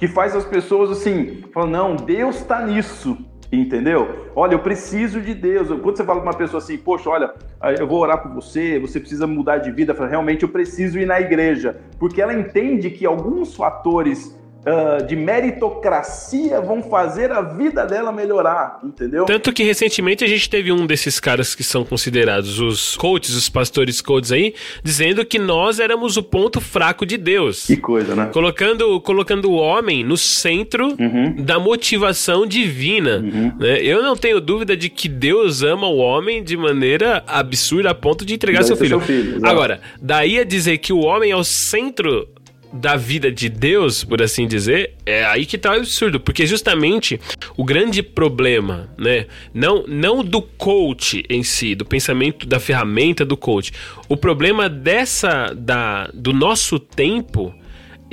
que faz as pessoas assim, falam, não, Deus está nisso. Entendeu? Olha, eu preciso de Deus. Quando você fala com uma pessoa assim, poxa, olha, eu vou orar por você, você precisa mudar de vida, fala, realmente eu preciso ir na igreja. Porque ela entende que alguns fatores uh, de meritocracia vão fazer a vida dela melhorar, entendeu? Tanto que recentemente a gente teve um desses caras que são considerados os coaches, os pastores coaches aí, dizendo que nós éramos o ponto fraco de Deus. Que coisa, né? Colocando, colocando o homem no centro uhum. da motivação divina. Uhum. Né? Eu não tenho dúvida de que Deus ama o homem de maneira absurda a ponto de entregar seu filho. Seu filho Agora, daí a dizer que o homem é o centro da vida de Deus, por assim dizer, é aí que tá o absurdo, porque justamente o grande problema, né, não não do coach em si, do pensamento da ferramenta do coach. O problema dessa da do nosso tempo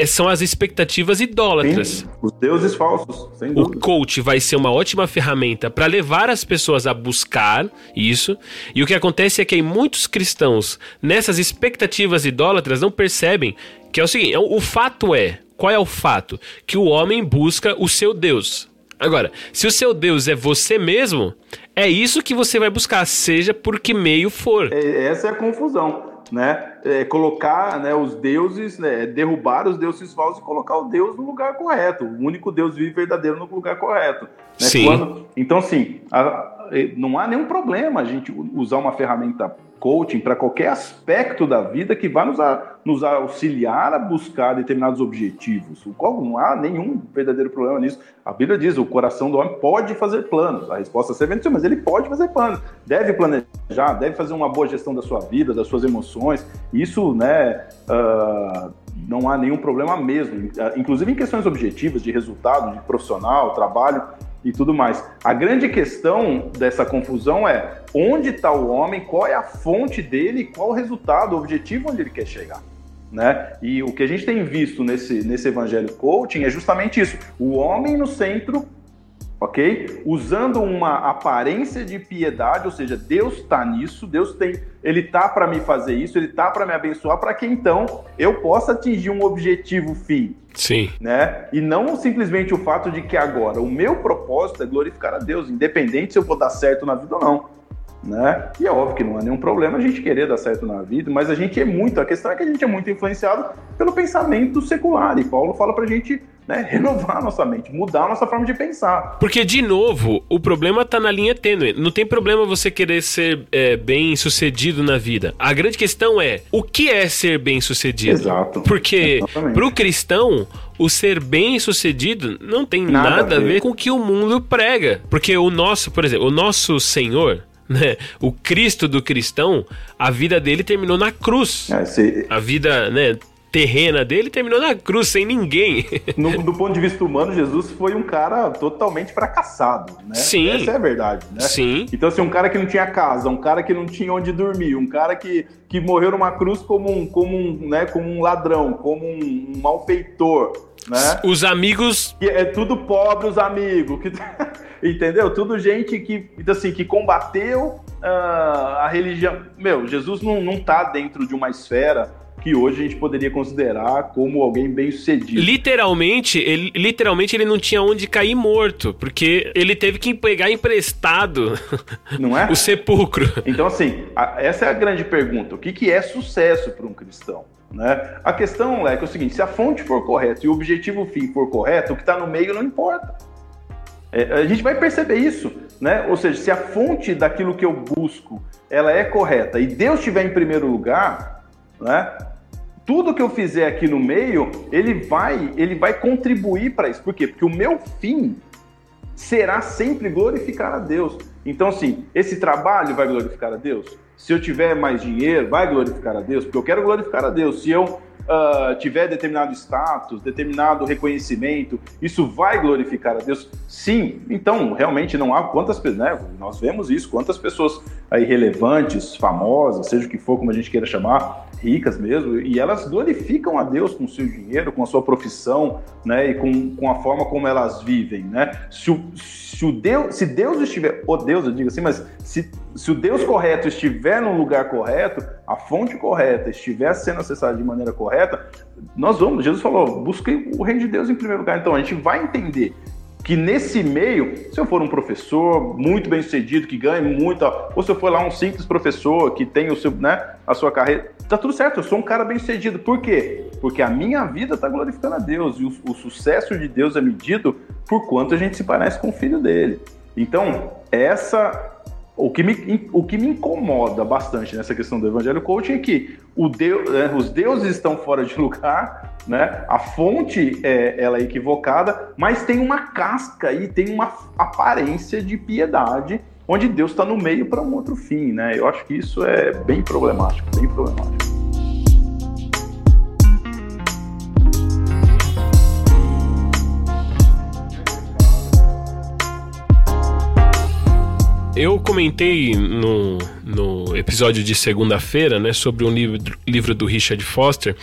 são as expectativas idólatras. Sim, os deuses falsos, sem dúvida. O coach vai ser uma ótima ferramenta para levar as pessoas a buscar isso. E o que acontece é que muitos cristãos, nessas expectativas idólatras, não percebem que é o seguinte: é o fato é, qual é o fato? Que o homem busca o seu Deus. Agora, se o seu Deus é você mesmo, é isso que você vai buscar, seja por que meio for. É, essa é a confusão né? É, colocar né, os deuses, né, derrubar os deuses falsos e colocar o Deus no lugar correto, o único Deus vivo e verdadeiro no lugar correto. Né? Sim. Quando, então, assim, a, não há nenhum problema a gente usar uma ferramenta coaching para qualquer aspecto da vida que vá nos, a, nos auxiliar a buscar determinados objetivos. O qual não há nenhum verdadeiro problema nisso. A Bíblia diz: o coração do homem pode fazer planos. A resposta é ser mas ele pode fazer planos. Deve planejar, deve fazer uma boa gestão da sua vida, das suas emoções. Isso, né? Uh, não há nenhum problema mesmo. Inclusive em questões objetivas, de resultado, de profissional, trabalho, e tudo mais. A grande questão dessa confusão é onde está o homem, qual é a fonte dele, qual o resultado, o objetivo onde ele quer chegar. Né? E o que a gente tem visto nesse, nesse evangelho coaching é justamente isso: o homem no centro, ok? Usando uma aparência de piedade, ou seja, Deus está nisso, Deus tem, Ele tá para me fazer isso, Ele tá para me abençoar, para que então eu possa atingir um objetivo fim. Sim. Né? E não simplesmente o fato de que agora o meu propósito é glorificar a Deus, independente se eu vou dar certo na vida ou não. Né? E é óbvio que não há nenhum problema a gente querer dar certo na vida, mas a gente é muito, a questão é que a gente é muito influenciado pelo pensamento secular. E Paulo fala pra gente né, renovar a nossa mente, mudar a nossa forma de pensar. Porque, de novo, o problema tá na linha tênue. Não tem problema você querer ser é, bem sucedido na vida. A grande questão é o que é ser bem sucedido. Exato. Porque Exatamente. pro cristão, o ser bem sucedido não tem nada, nada a ver com o que o mundo prega. Porque o nosso, por exemplo, o nosso Senhor, né? O Cristo do cristão, a vida dele terminou na cruz. É. A vida, né? Terrena dele terminou na cruz, sem ninguém. No, do ponto de vista humano, Jesus foi um cara totalmente fracassado, né? Sim. Essa é a verdade, né? Sim. Então, assim, um cara que não tinha casa, um cara que não tinha onde dormir, um cara que, que morreu numa cruz como um, como um, né, como um ladrão, como um, um malfeitor, né? Os amigos... É tudo pobre, os amigos, que... entendeu? Tudo gente que, assim, que combateu uh, a religião. Meu, Jesus não, não tá dentro de uma esfera que hoje a gente poderia considerar como alguém bem sucedido. Literalmente, ele, literalmente ele não tinha onde cair morto, porque ele teve que pegar emprestado não é? o sepulcro. Então, assim, a, essa é a grande pergunta. O que, que é sucesso para um cristão? Né? A questão é que é o seguinte: se a fonte for correta e o objetivo fim for correto, o que está no meio não importa. É, a gente vai perceber isso, né? Ou seja, se a fonte daquilo que eu busco ela é correta e Deus estiver em primeiro lugar, né? Tudo que eu fizer aqui no meio, ele vai, ele vai contribuir para isso. Por quê? Porque o meu fim será sempre glorificar a Deus. Então, assim, esse trabalho vai glorificar a Deus. Se eu tiver mais dinheiro, vai glorificar a Deus, porque eu quero glorificar a Deus. Se eu uh, tiver determinado status, determinado reconhecimento, isso vai glorificar a Deus? Sim. Então, realmente não há quantas pessoas, né? Nós vemos isso, quantas pessoas aí relevantes, famosas, seja o que for, como a gente queira chamar, ricas mesmo, e elas glorificam a Deus com o seu dinheiro, com a sua profissão, né, e com, com a forma como elas vivem, né? Se o, se o Deus, se Deus estiver, o oh Deus, eu digo assim, mas se, se o Deus correto estiver no lugar correto, a fonte correta estiver sendo acessada de maneira correta, nós vamos, Jesus falou, busque o reino de Deus em primeiro lugar. Então a gente vai entender que nesse meio, se eu for um professor muito bem sucedido, que ganhe muito, ou se eu for lá um simples professor que tem o seu, né, a sua carreira, tá tudo certo, eu sou um cara bem sucedido. Por quê? Porque a minha vida está glorificando a Deus e o, o sucesso de Deus é medido por quanto a gente se parece com o filho dele. Então, essa o que, me, o que me incomoda bastante nessa questão do evangelho coaching é que o Deus, né, os deuses estão fora de lugar, né? A fonte é ela é equivocada, mas tem uma casca e tem uma aparência de piedade, onde Deus está no meio para um outro fim, né? Eu acho que isso é bem problemático, bem problemático. Eu comentei no, no episódio de segunda-feira, né, sobre um livro, livro do Richard Foster,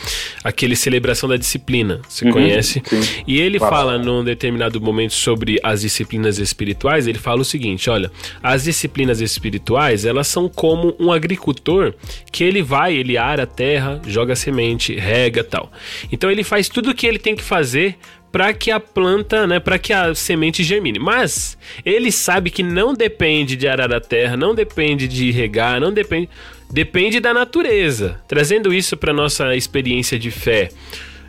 aquele Celebração da Disciplina, você uhum, conhece? Sim. E ele claro. fala num determinado momento sobre as disciplinas espirituais, ele fala o seguinte, olha, as disciplinas espirituais, elas são como um agricultor que ele vai, ele ara a terra, joga semente, rega tal. Então ele faz tudo o que ele tem que fazer para que a planta, né, para que a semente germine. Mas ele sabe que não depende de arar a terra, não depende de regar, não depende, depende da natureza. Trazendo isso para nossa experiência de fé.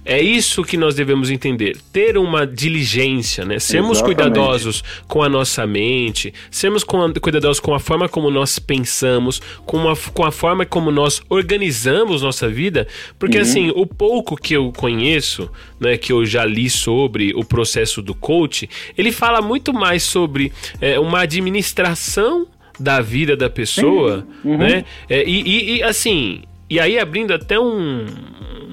É isso que nós devemos entender. Ter uma diligência, né? Sermos Exatamente. cuidadosos com a nossa mente, sermos com cuidadosos com a forma como nós pensamos, com a, com a forma como nós organizamos nossa vida. Porque, uhum. assim, o pouco que eu conheço, né, que eu já li sobre o processo do coach, ele fala muito mais sobre é, uma administração da vida da pessoa, uhum. né? É, e, e, e, assim, e aí abrindo até um,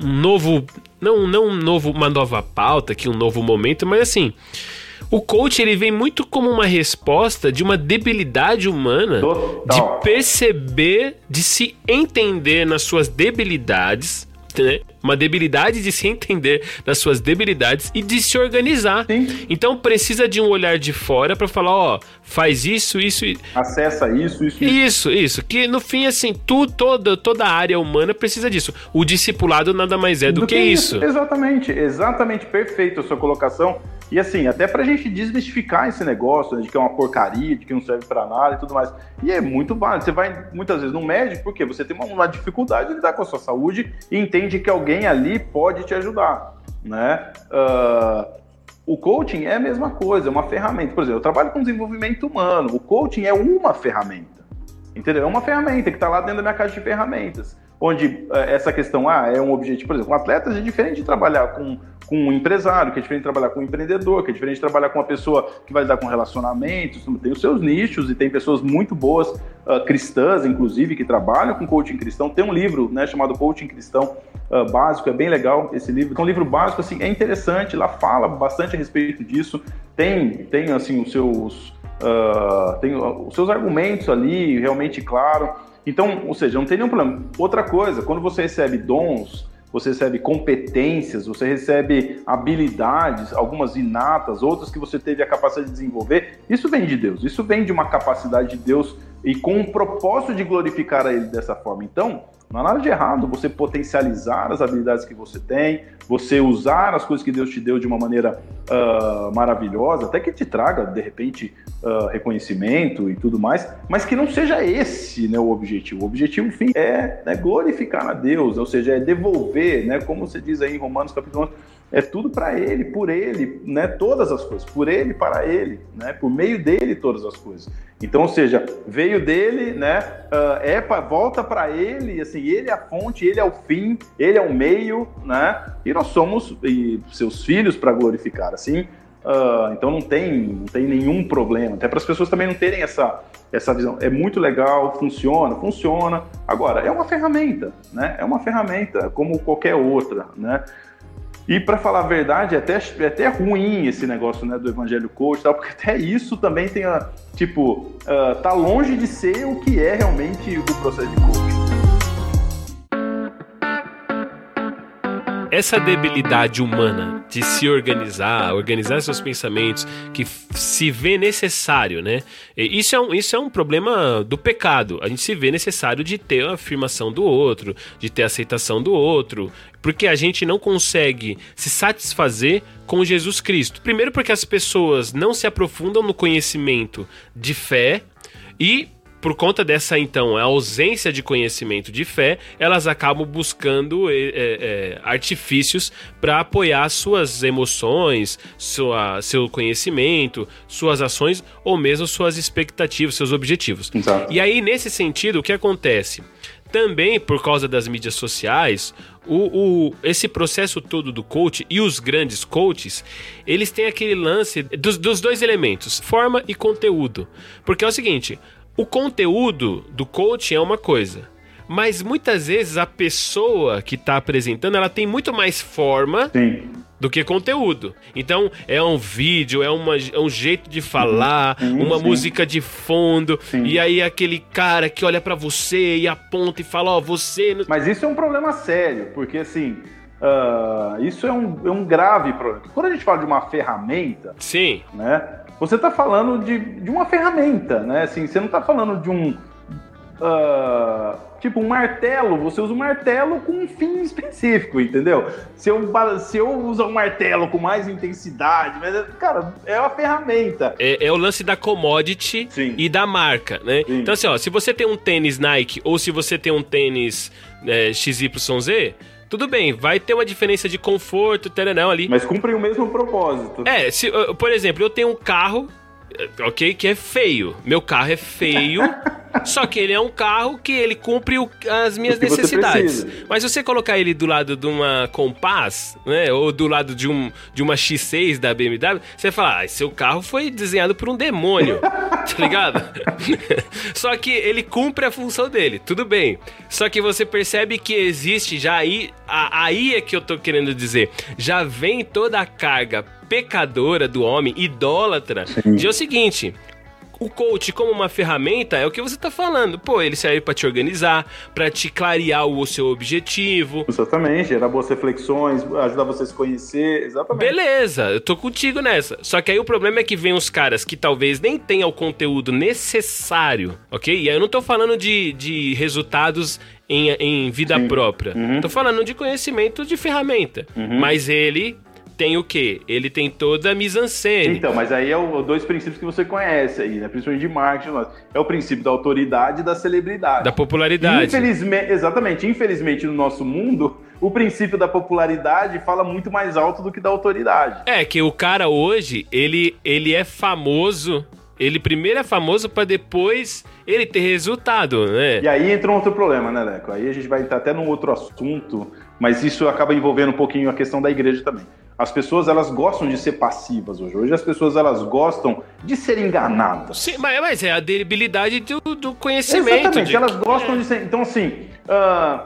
um novo não, não um novo, uma nova pauta, aqui um novo momento, mas assim, o coach ele vem muito como uma resposta de uma debilidade humana Total. de perceber, de se entender nas suas debilidades né? Uma debilidade de se entender das suas debilidades e de se organizar. Sim. Então precisa de um olhar de fora para falar, ó, faz isso, isso e acessa isso, isso, isso. Isso, isso, que no fim assim, tu toda toda a área humana precisa disso. O discipulado nada mais é do, do que, que isso. isso. Exatamente, exatamente perfeito a sua colocação. E assim, até pra gente desmistificar esse negócio, né, de que é uma porcaria, de que não serve para nada e tudo mais. E é muito válido. Você vai muitas vezes no médico, porque você tem uma, uma dificuldade de lidar com a sua saúde e entende que alguém ali pode te ajudar, né? Uh, o coaching é a mesma coisa, é uma ferramenta. Por exemplo, eu trabalho com desenvolvimento humano. O coaching é uma ferramenta. Entendeu? É uma ferramenta que está lá dentro da minha caixa de ferramentas onde é, essa questão, ah, é um objetivo, por exemplo, um atleta é diferente de trabalhar com com um empresário, que é diferente de trabalhar com um empreendedor, que é diferente de trabalhar com uma pessoa que vai lidar com relacionamentos, tem os seus nichos e tem pessoas muito boas, uh, cristãs, inclusive, que trabalham com coaching cristão. Tem um livro né, chamado Coaching Cristão uh, Básico, é bem legal esse livro. É um livro básico, assim, é interessante, lá fala bastante a respeito disso, tem, tem assim, os seus, uh, tem os seus argumentos ali, realmente claro. Então, ou seja, não tem nenhum problema. Outra coisa, quando você recebe dons, você recebe competências, você recebe habilidades, algumas inatas, outras que você teve a capacidade de desenvolver. Isso vem de Deus, isso vem de uma capacidade de Deus e com o propósito de glorificar a Ele dessa forma. Então, não há nada de errado você potencializar as habilidades que você tem, você usar as coisas que Deus te deu de uma maneira uh, maravilhosa, até que te traga, de repente, uh, reconhecimento e tudo mais, mas que não seja esse né, o objetivo. O objetivo, fim, é né, glorificar a Deus, ou seja, é devolver, né, como você diz aí em Romanos capítulo 11, é tudo para ele, por ele, né? Todas as coisas, por ele, para ele, né? Por meio dele todas as coisas. Então, ou seja, veio dele, né? Uh, é pra, volta para ele, assim, ele é a fonte, ele é o fim, ele é o meio, né? E nós somos e seus filhos para glorificar, assim. Uh, então não tem, não tem nenhum problema. Até para as pessoas também não terem essa, essa visão. É muito legal, funciona, funciona. Agora, é uma ferramenta, né? É uma ferramenta como qualquer outra, né? E para falar a verdade, é até, é até ruim esse negócio né, do evangelho coach, tal, porque até isso também tem. Tipo, uh, tá longe de ser o que é realmente o processo de coach. Essa debilidade humana de se organizar, organizar seus pensamentos, que se vê necessário, né? Isso é, um, isso é um problema do pecado. A gente se vê necessário de ter a afirmação do outro, de ter a aceitação do outro, porque a gente não consegue se satisfazer com Jesus Cristo. Primeiro, porque as pessoas não se aprofundam no conhecimento de fé e por conta dessa, então, ausência de conhecimento de fé, elas acabam buscando é, é, artifícios para apoiar suas emoções, sua, seu conhecimento, suas ações ou mesmo suas expectativas, seus objetivos. Exato. E aí, nesse sentido, o que acontece? Também por causa das mídias sociais, o, o, esse processo todo do coach e os grandes coaches, eles têm aquele lance dos, dos dois elementos, forma e conteúdo. Porque é o seguinte, o conteúdo do coaching é uma coisa, mas muitas vezes a pessoa que está apresentando ela tem muito mais forma Sim. do que conteúdo. Então é um vídeo, é, uma, é um jeito de falar, uhum. uma sim. música de fundo sim. e aí aquele cara que olha para você e aponta e fala, ó, oh, você. Mas isso é um problema sério, porque assim. Uh, isso é um, é um grave problema. Quando a gente fala de uma ferramenta, sim, né? Você está falando de, de uma ferramenta, né? Assim, você não está falando de um. Uh, tipo, um martelo, você usa um martelo com um fim específico, entendeu? Se eu, se eu usar um martelo com mais intensidade, mas, cara, é uma ferramenta. É, é o lance da commodity Sim. e da marca, né? Sim. Então, assim, ó, se você tem um tênis Nike ou se você tem um tênis é, XYZ, tudo bem, vai ter uma diferença de conforto, teranão ali. Mas cumpre o mesmo propósito. É, se, por exemplo, eu tenho um carro ok? Que é feio. Meu carro é feio, só que ele é um carro que ele cumpre o, as minhas necessidades. Mas se você colocar ele do lado de uma Compass, né? Ou do lado de, um, de uma X6 da BMW, você vai falar, ah, seu carro foi desenhado por um demônio, tá ligado? só que ele cumpre a função dele, tudo bem. Só que você percebe que existe já aí, aí é que eu tô querendo dizer, já vem toda a carga pecadora do homem, idólatra, Sim. o seguinte: o coach como uma ferramenta é o que você está falando. Pô, ele serve para te organizar, para te clarear o seu objetivo. Exatamente, gerar boas reflexões, ajudar você a se conhecer, exatamente. Beleza, eu tô contigo nessa. Só que aí o problema é que vem os caras que talvez nem tenham o conteúdo necessário, ok? E aí eu não tô falando de, de resultados em, em vida Sim. própria. Uhum. Tô falando de conhecimento de ferramenta. Uhum. Mas ele tem o quê? Ele tem toda a mise-en-scène. Então, mas aí é o dois princípios que você conhece aí, né? Principalmente de marketing. É o princípio da autoridade e da celebridade. Da popularidade. Infelizmente, exatamente. Infelizmente, no nosso mundo, o princípio da popularidade fala muito mais alto do que da autoridade. É, que o cara hoje, ele, ele é famoso Ele primeiro é famoso para depois ele ter resultado, né? E aí entra um outro problema, né, Leco? Aí a gente vai entrar até num outro assunto, mas isso acaba envolvendo um pouquinho a questão da igreja também. As pessoas elas gostam de ser passivas hoje. Hoje as pessoas elas gostam de ser enganadas. Sim, mas, mas é a debilidade do, do conhecimento. Exatamente, de... elas gostam é. de ser. Então, assim, uh,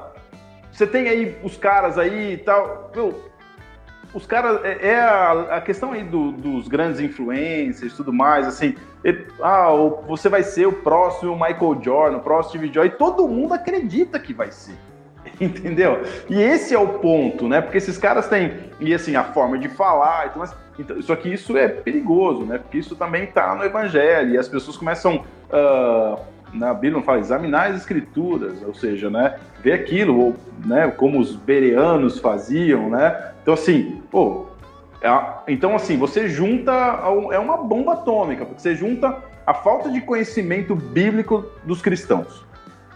você tem aí os caras aí e tal. Meu, os caras. É, é a, a, questão aí do, dos grandes influencers e tudo mais, assim. Ele, ah, você vai ser o próximo Michael Jordan, o próximo Steve Jobs, e todo mundo acredita que vai ser. Entendeu? E esse é o ponto, né? Porque esses caras têm, e assim, a forma de falar e tudo mais. Então, só que isso é perigoso, né? Porque isso também está no Evangelho, e as pessoas começam. Uh, na Bíblia fala examinar as escrituras, ou seja, né, ver aquilo, ou, né, como os bereanos faziam, né? Então assim, pô, é, então assim, você junta é uma bomba atômica, porque você junta a falta de conhecimento bíblico dos cristãos,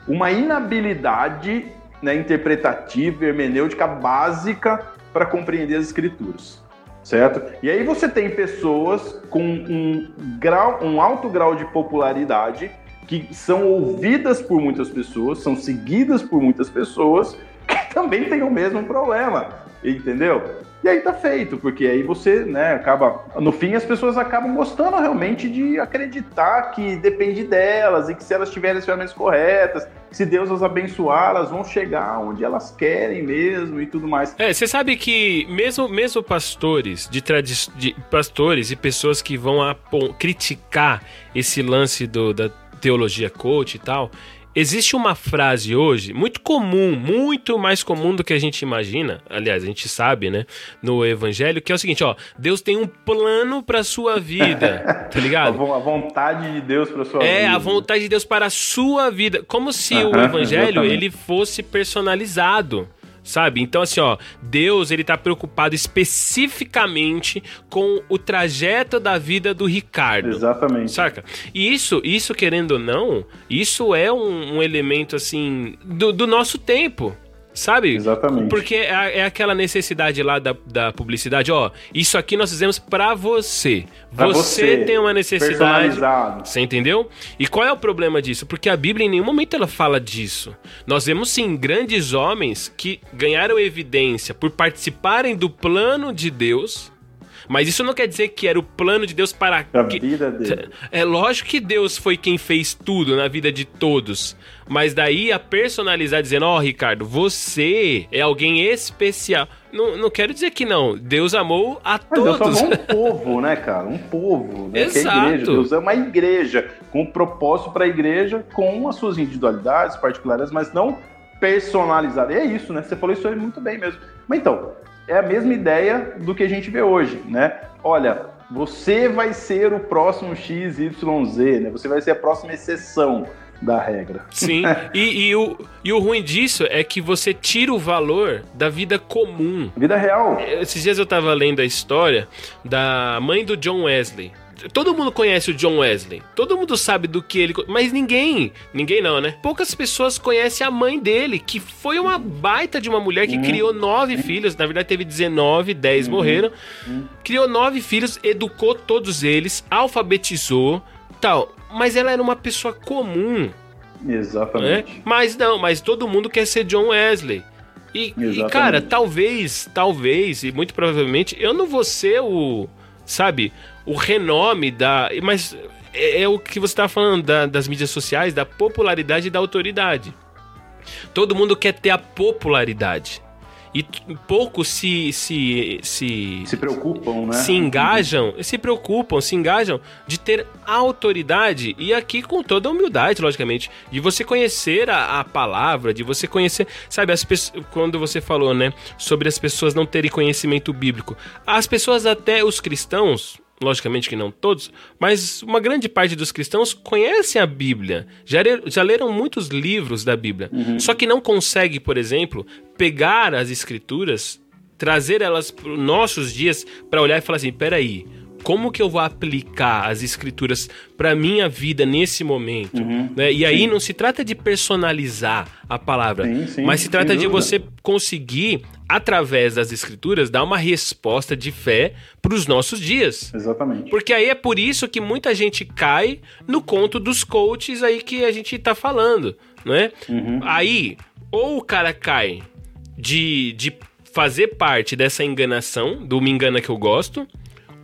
uma inabilidade né, interpretativa, hermenêutica básica para compreender as escrituras, certo? E aí você tem pessoas com um grau, um alto grau de popularidade que são ouvidas por muitas pessoas, são seguidas por muitas pessoas que também têm o mesmo problema, entendeu? E aí tá feito, porque aí você, né, acaba. No fim, as pessoas acabam gostando realmente de acreditar que depende delas e que se elas tiverem as ferramentas corretas, se Deus as abençoar, elas vão chegar onde elas querem mesmo e tudo mais. É, você sabe que mesmo, mesmo pastores de, tradi de pastores e pessoas que vão criticar esse lance do, da teologia coach e tal, Existe uma frase hoje muito comum, muito mais comum do que a gente imagina. Aliás, a gente sabe, né, no evangelho, que é o seguinte, ó, Deus tem um plano para sua vida, tá ligado? a vontade de Deus para sua é, vida. É, a vontade de Deus para a sua vida, como se o evangelho ele fosse personalizado sabe? Então, assim, ó, Deus, ele tá preocupado especificamente com o trajeto da vida do Ricardo. Exatamente. Saca? E isso, isso querendo ou não, isso é um, um elemento, assim, do, do nosso tempo. Sabe? Exatamente. Porque é, é, aquela necessidade lá da, da publicidade, ó. Isso aqui nós fizemos para você. Pra você. Você tem uma necessidade. Você entendeu? E qual é o problema disso? Porque a Bíblia em nenhum momento ela fala disso. Nós vemos sim grandes homens que ganharam evidência por participarem do plano de Deus mas isso não quer dizer que era o plano de Deus para a que... vida dele. É lógico que Deus foi quem fez tudo na vida de todos. Mas daí a personalizar dizendo, ó, oh, Ricardo, você é alguém especial. Não, não quero dizer que não. Deus amou a Mas todos. Deus amou um povo, né, cara? Um povo. Né? Exato. É a igreja. Deus ama a igreja, com um propósito para a igreja, com as suas individualidades particulares, mas não personalizado. E é isso, né? Você falou isso aí muito bem mesmo. Mas então, é a mesma ideia do que a gente vê hoje, né? Olha, você vai ser o próximo XYZ, né? Você vai ser a próxima exceção da regra. Sim, e, e, o, e o ruim disso é que você tira o valor da vida comum. Vida real. Esses dias eu tava lendo a história da mãe do John Wesley todo mundo conhece o John Wesley. Todo mundo sabe do que ele. Mas ninguém. Ninguém não, né? Poucas pessoas conhecem a mãe dele, que foi uma baita de uma mulher que uhum. criou nove filhos. Na verdade, teve 19, 10 uhum. morreram. Uhum. Criou nove filhos, educou todos eles, alfabetizou tal. Mas ela era uma pessoa comum. Exatamente. Né? Mas não, mas todo mundo quer ser John Wesley. E, e, cara, talvez, talvez, e muito provavelmente, eu não vou ser o. Sabe? O renome da. Mas é, é o que você estava falando da, das mídias sociais, da popularidade e da autoridade. Todo mundo quer ter a popularidade. E poucos se, se, se. Se preocupam, né? Se engajam, se preocupam, se engajam de ter autoridade. E aqui com toda a humildade, logicamente. De você conhecer a, a palavra, de você conhecer. Sabe, as pessoas, quando você falou, né? Sobre as pessoas não terem conhecimento bíblico. As pessoas, até os cristãos, logicamente que não todos, mas uma grande parte dos cristãos conhecem a Bíblia, já, já leram muitos livros da Bíblia, uhum. só que não consegue, por exemplo, pegar as escrituras, trazer elas para os nossos dias para olhar e falar assim, peraí, como que eu vou aplicar as escrituras para minha vida nesse momento? Uhum, né? E aí não se trata de personalizar a palavra, sim, sim, mas se trata de você conseguir através das escrituras, dar uma resposta de fé para os nossos dias. Exatamente. Porque aí é por isso que muita gente cai no conto dos coaches aí que a gente tá falando, não é? Uhum. Aí, ou o cara cai de, de fazer parte dessa enganação, do me engana que eu gosto,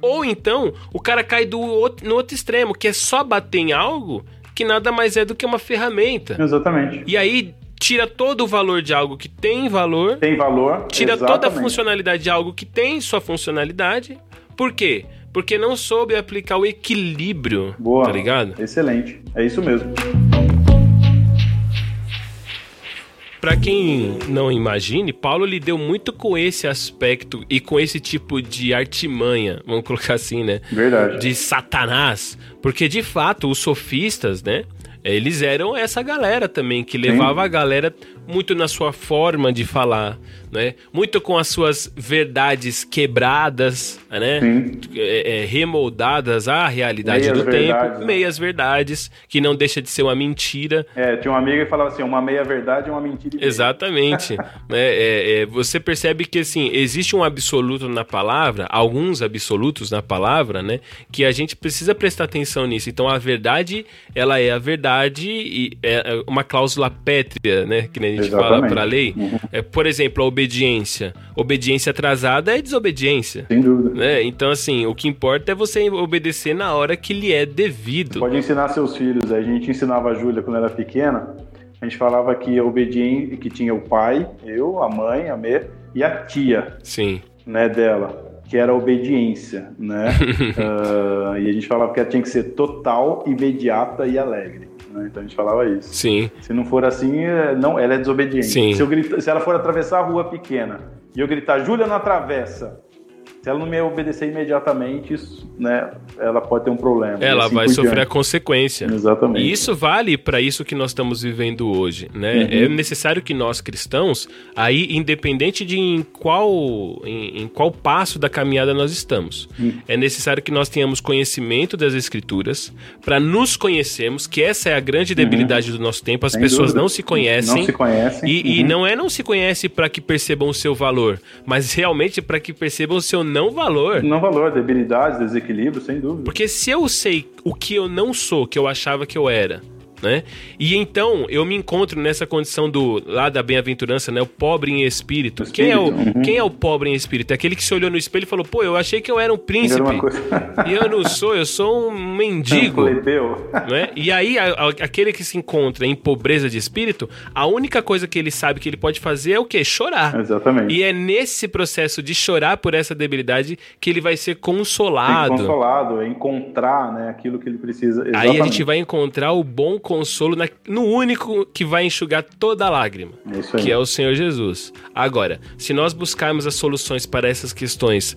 ou então o cara cai do outro, no outro extremo, que é só bater em algo que nada mais é do que uma ferramenta. Exatamente. E aí tira todo o valor de algo que tem valor, Tem valor. tira exatamente. toda a funcionalidade de algo que tem sua funcionalidade. Por quê? Porque não soube aplicar o equilíbrio, Boa. tá ligado? Excelente. É isso mesmo. Pra quem não imagine, Paulo lidou muito com esse aspecto e com esse tipo de artimanha, vamos colocar assim, né? Verdade. De Satanás. Porque de fato, os sofistas, né? Eles eram essa galera também, que levava a galera muito na sua forma de falar, né? Muito com as suas verdades quebradas, né? É, é, remoldadas à realidade Meias do verdades, tempo, né? meias verdades, que não deixa de ser uma mentira. É, tinha um amigo que falava assim, uma meia verdade e uma mentira. Exatamente. né? É, é, você percebe que assim existe um absoluto na palavra, alguns absolutos na palavra, né? Que a gente precisa prestar atenção nisso. Então a verdade, ela é a verdade e é uma cláusula pétrea, né? Que nem a gente fala Exatamente. para a lei. É, por exemplo, a obediência. Obediência atrasada é desobediência. Sem dúvida. Né? Então, assim, o que importa é você obedecer na hora que lhe é devido. Pode ensinar seus filhos. A gente ensinava a Júlia quando era pequena. A gente falava que a obediência, que tinha o pai, eu, a mãe, a Mê, e a tia, Sim. né, dela, que era a obediência, né? Ah, e a gente falava que ela tinha que ser total, imediata e alegre. Né? Então a gente falava isso. Sim. Se não for assim, é- não, ela é desobediente. Sim. Se, eu se ela for atravessar a rua pequena e eu gritar, Júlia, não atravessa. Se ela não me obedecer imediatamente, isso, né, ela pode ter um problema. Ela assim vai sofrer a diante. consequência. Exatamente. E isso vale para isso que nós estamos vivendo hoje, né? Uhum. É necessário que nós cristãos, aí independente de em qual em, em qual passo da caminhada nós estamos, Uhum. é necessário que nós tenhamos conhecimento das escrituras para nos conhecermos, que essa é a grande debilidade do nosso tempo. As Sem pessoas dúvida. não se conhecem. Não se conhecem. E, e Uhum. não é não se conhece para que percebam o seu valor, mas realmente para que percebam o seu não valor. Não valor, debilidade, desequilíbrio, sem dúvida. Porque se eu sei o que eu não sou, que eu achava que eu era, né? E então eu me encontro nessa condição do lá da bem-aventurança, né? O pobre em espírito. Espírito, Quem é o uhum. quem é o pobre em espírito? É aquele que se olhou no espelho e falou: "Pô, eu achei que eu era um príncipe". Era E eu não sou, eu sou um mendigo. Plebeu. né? E aí, a- a- aquele que se encontra em pobreza de espírito, a única coisa que ele sabe que ele pode fazer é o quê? Chorar. Exatamente. E é nesse processo de chorar por essa debilidade que ele vai ser consolado. consolado, é encontrar né, aquilo que ele precisa. Aí Exatamente. a gente vai encontrar o bom consolo na- no único que vai enxugar toda a lágrima, É que é o Senhor Jesus. Agora, se nós buscarmos as soluções para essas questões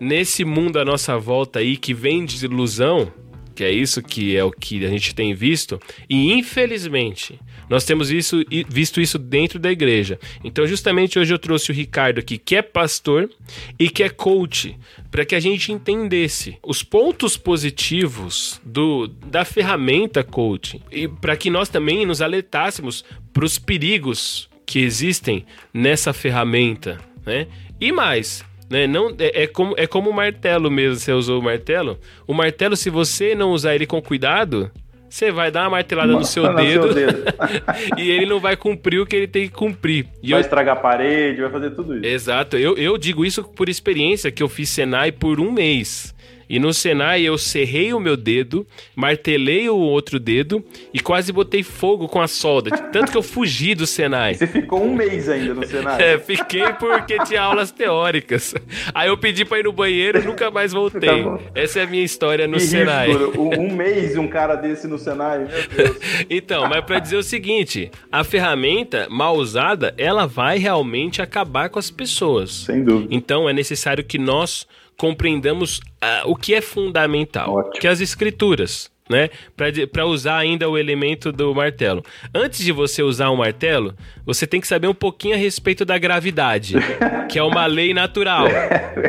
nesse mundo à nossa volta aí que vem de ilusão, que é isso que é o que a gente tem visto, e infelizmente nós temos isso, visto isso dentro da igreja. Então, justamente hoje eu trouxe o Ricardo aqui, que é pastor e que é coach, para que a gente entendesse os pontos positivos do, da ferramenta coaching e para que nós também nos alertássemos para os perigos que existem nessa ferramenta, né? E mais, né? Não é, é como é como o martelo mesmo. Você usou o martelo. O martelo, se você não usar ele com cuidado, você vai dar uma martelada no seu No seu dedo, dedo. e ele não vai cumprir o que ele tem que cumprir. E vai eu estragar a parede, vai fazer tudo isso. Exato, eu, eu digo isso por experiência, que eu fiz Senai por um mês. E no Senai eu serrei o meu dedo, martelei o outro dedo e quase botei fogo com a solda. Tanto que eu fugi do Senai. Você ficou um mês ainda no cenário. É, fiquei porque tinha aulas teóricas. Aí eu pedi pra ir no banheiro e nunca mais voltei. Tá. Essa é a minha história no Que Senai. ridículo. Um, mês um cara desse no Senai, meu Deus. Então, mas para dizer o seguinte, a ferramenta mal usada, ela vai realmente acabar com as pessoas. Sem dúvida. Então é necessário que nós compreendamos ah, o que é fundamental, Ótimo. que é as escrituras, né? Para usar ainda o elemento do martelo. Antes de você usar um martelo, você tem que saber um pouquinho a respeito da gravidade, que é uma lei natural.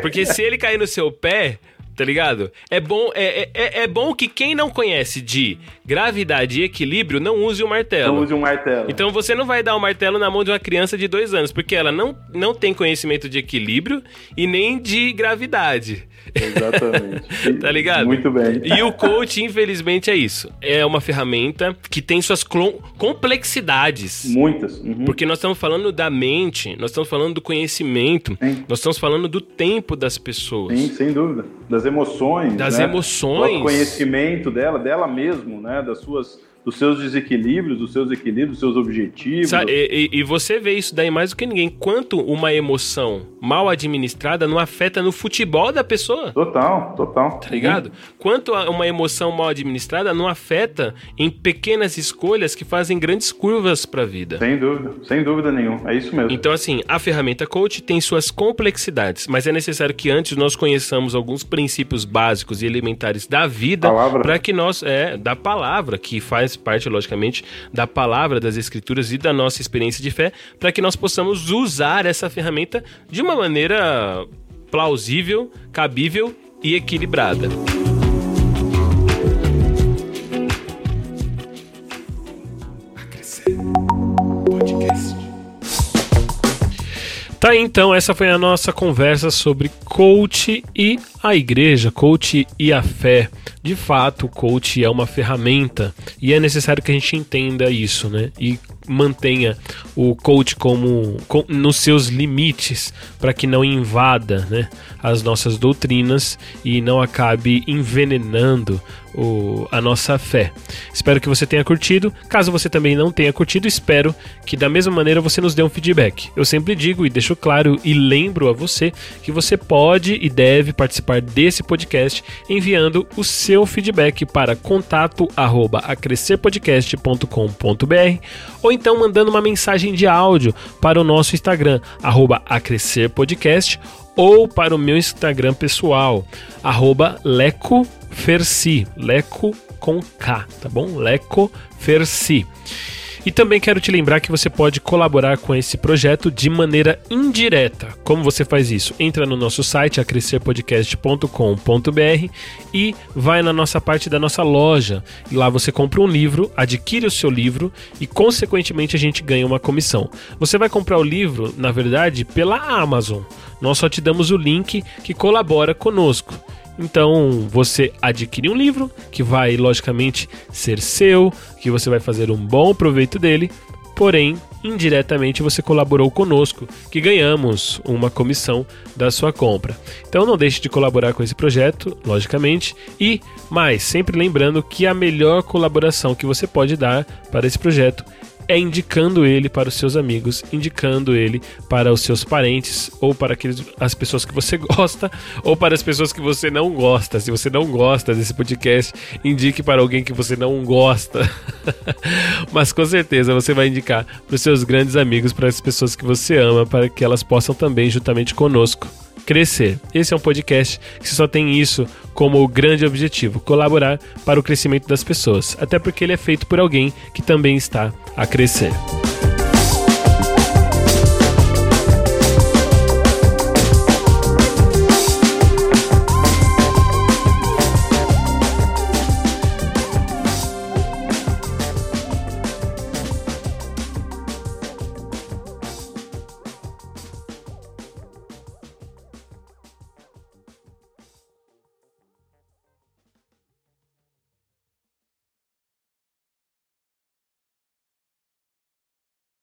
Porque se ele cair no seu pé, Tá ligado? É bom, é, é, é bom que quem não conhece de gravidade e equilíbrio não use o martelo. Não use um martelo. Então você não vai dar o um martelo na mão de uma criança de dois anos, porque ela não, não tem conhecimento de equilíbrio e nem de gravidade. Exatamente. tá ligado? Muito bem. E o coach, infelizmente, é isso. É uma ferramenta que tem suas complexidades. Muitas. Uhum. Porque nós estamos falando da mente, nós estamos falando do conhecimento, Sim. nós estamos falando do tempo das pessoas. Sim, sem dúvida das emoções, das né? emoções, do conhecimento dela, dela mesmo, né? Das suas dos seus desequilíbrios, dos seus equilíbrios, dos seus objetivos. E, e, e, você vê isso daí mais do que ninguém. Quanto uma emoção mal administrada não afeta no futebol da pessoa. Total, total. Tá ligado? Uhum. Quanto uma emoção mal administrada não afeta em pequenas escolhas que fazem grandes curvas para a vida. Sem dúvida, sem dúvida nenhuma. É isso mesmo. Então, assim, a ferramenta coach tem suas complexidades, mas é necessário que antes nós conheçamos alguns princípios básicos e elementares da vida para que nós. É, da palavra, que faz parte, logicamente, da palavra das Escrituras e da nossa experiência de fé, para que nós possamos usar essa ferramenta de uma maneira plausível, cabível e equilibrada. Tá, então, essa foi a nossa conversa sobre coach e a igreja, coach e a fé. De fato, o coach é uma ferramenta e é necessário que a gente entenda isso, né? E mantenha o coach como com, nos seus limites para que não invada, né, as nossas doutrinas e não acabe envenenando o, a nossa fé. Espero que você tenha curtido. Caso você também não tenha curtido, espero que da mesma maneira você nos dê um feedback. Eu sempre digo e deixo claro e lembro a você que você pode e deve participar desse podcast enviando o seu feedback para contato@acrescerpodcast.com.br ou então mandando uma mensagem de áudio para o nosso Instagram @acrescerpodcast ou para o meu Instagram pessoal @leco Ferci, Leco com K, tá bom? Leco Ferci. E também quero te lembrar que você pode colaborar com esse projeto de maneira indireta. Como você faz isso? Entra no nosso site acrescerpodcast.com.br e vai na nossa parte da nossa loja. E lá você compra um livro, adquire o seu livro e consequentemente a gente ganha uma comissão. Você vai comprar o livro, na verdade, pela Amazon. Nós só te damos o link que colabora conosco. Então você adquire um livro que vai, logicamente, ser seu, que você vai fazer um bom proveito dele, porém, indiretamente você colaborou conosco, que ganhamos uma comissão da sua compra. Então não deixe de colaborar com esse projeto, logicamente, e mais, sempre lembrando que a melhor colaboração que você pode dar para esse projeto é indicando ele para os seus amigos, indicando ele para os seus parentes ou para aqueles, as pessoas que você gosta ou para as pessoas que você não gosta. Se você não gosta desse podcast, indique para alguém que você não gosta. Mas com certeza você vai indicar para os seus grandes amigos, para as pessoas que você ama, para que elas possam também, juntamente conosco, crescer. Esse é um podcast que só tem isso como grande objetivo: colaborar para o crescimento das pessoas, até porque ele é feito por alguém que também está a crescer.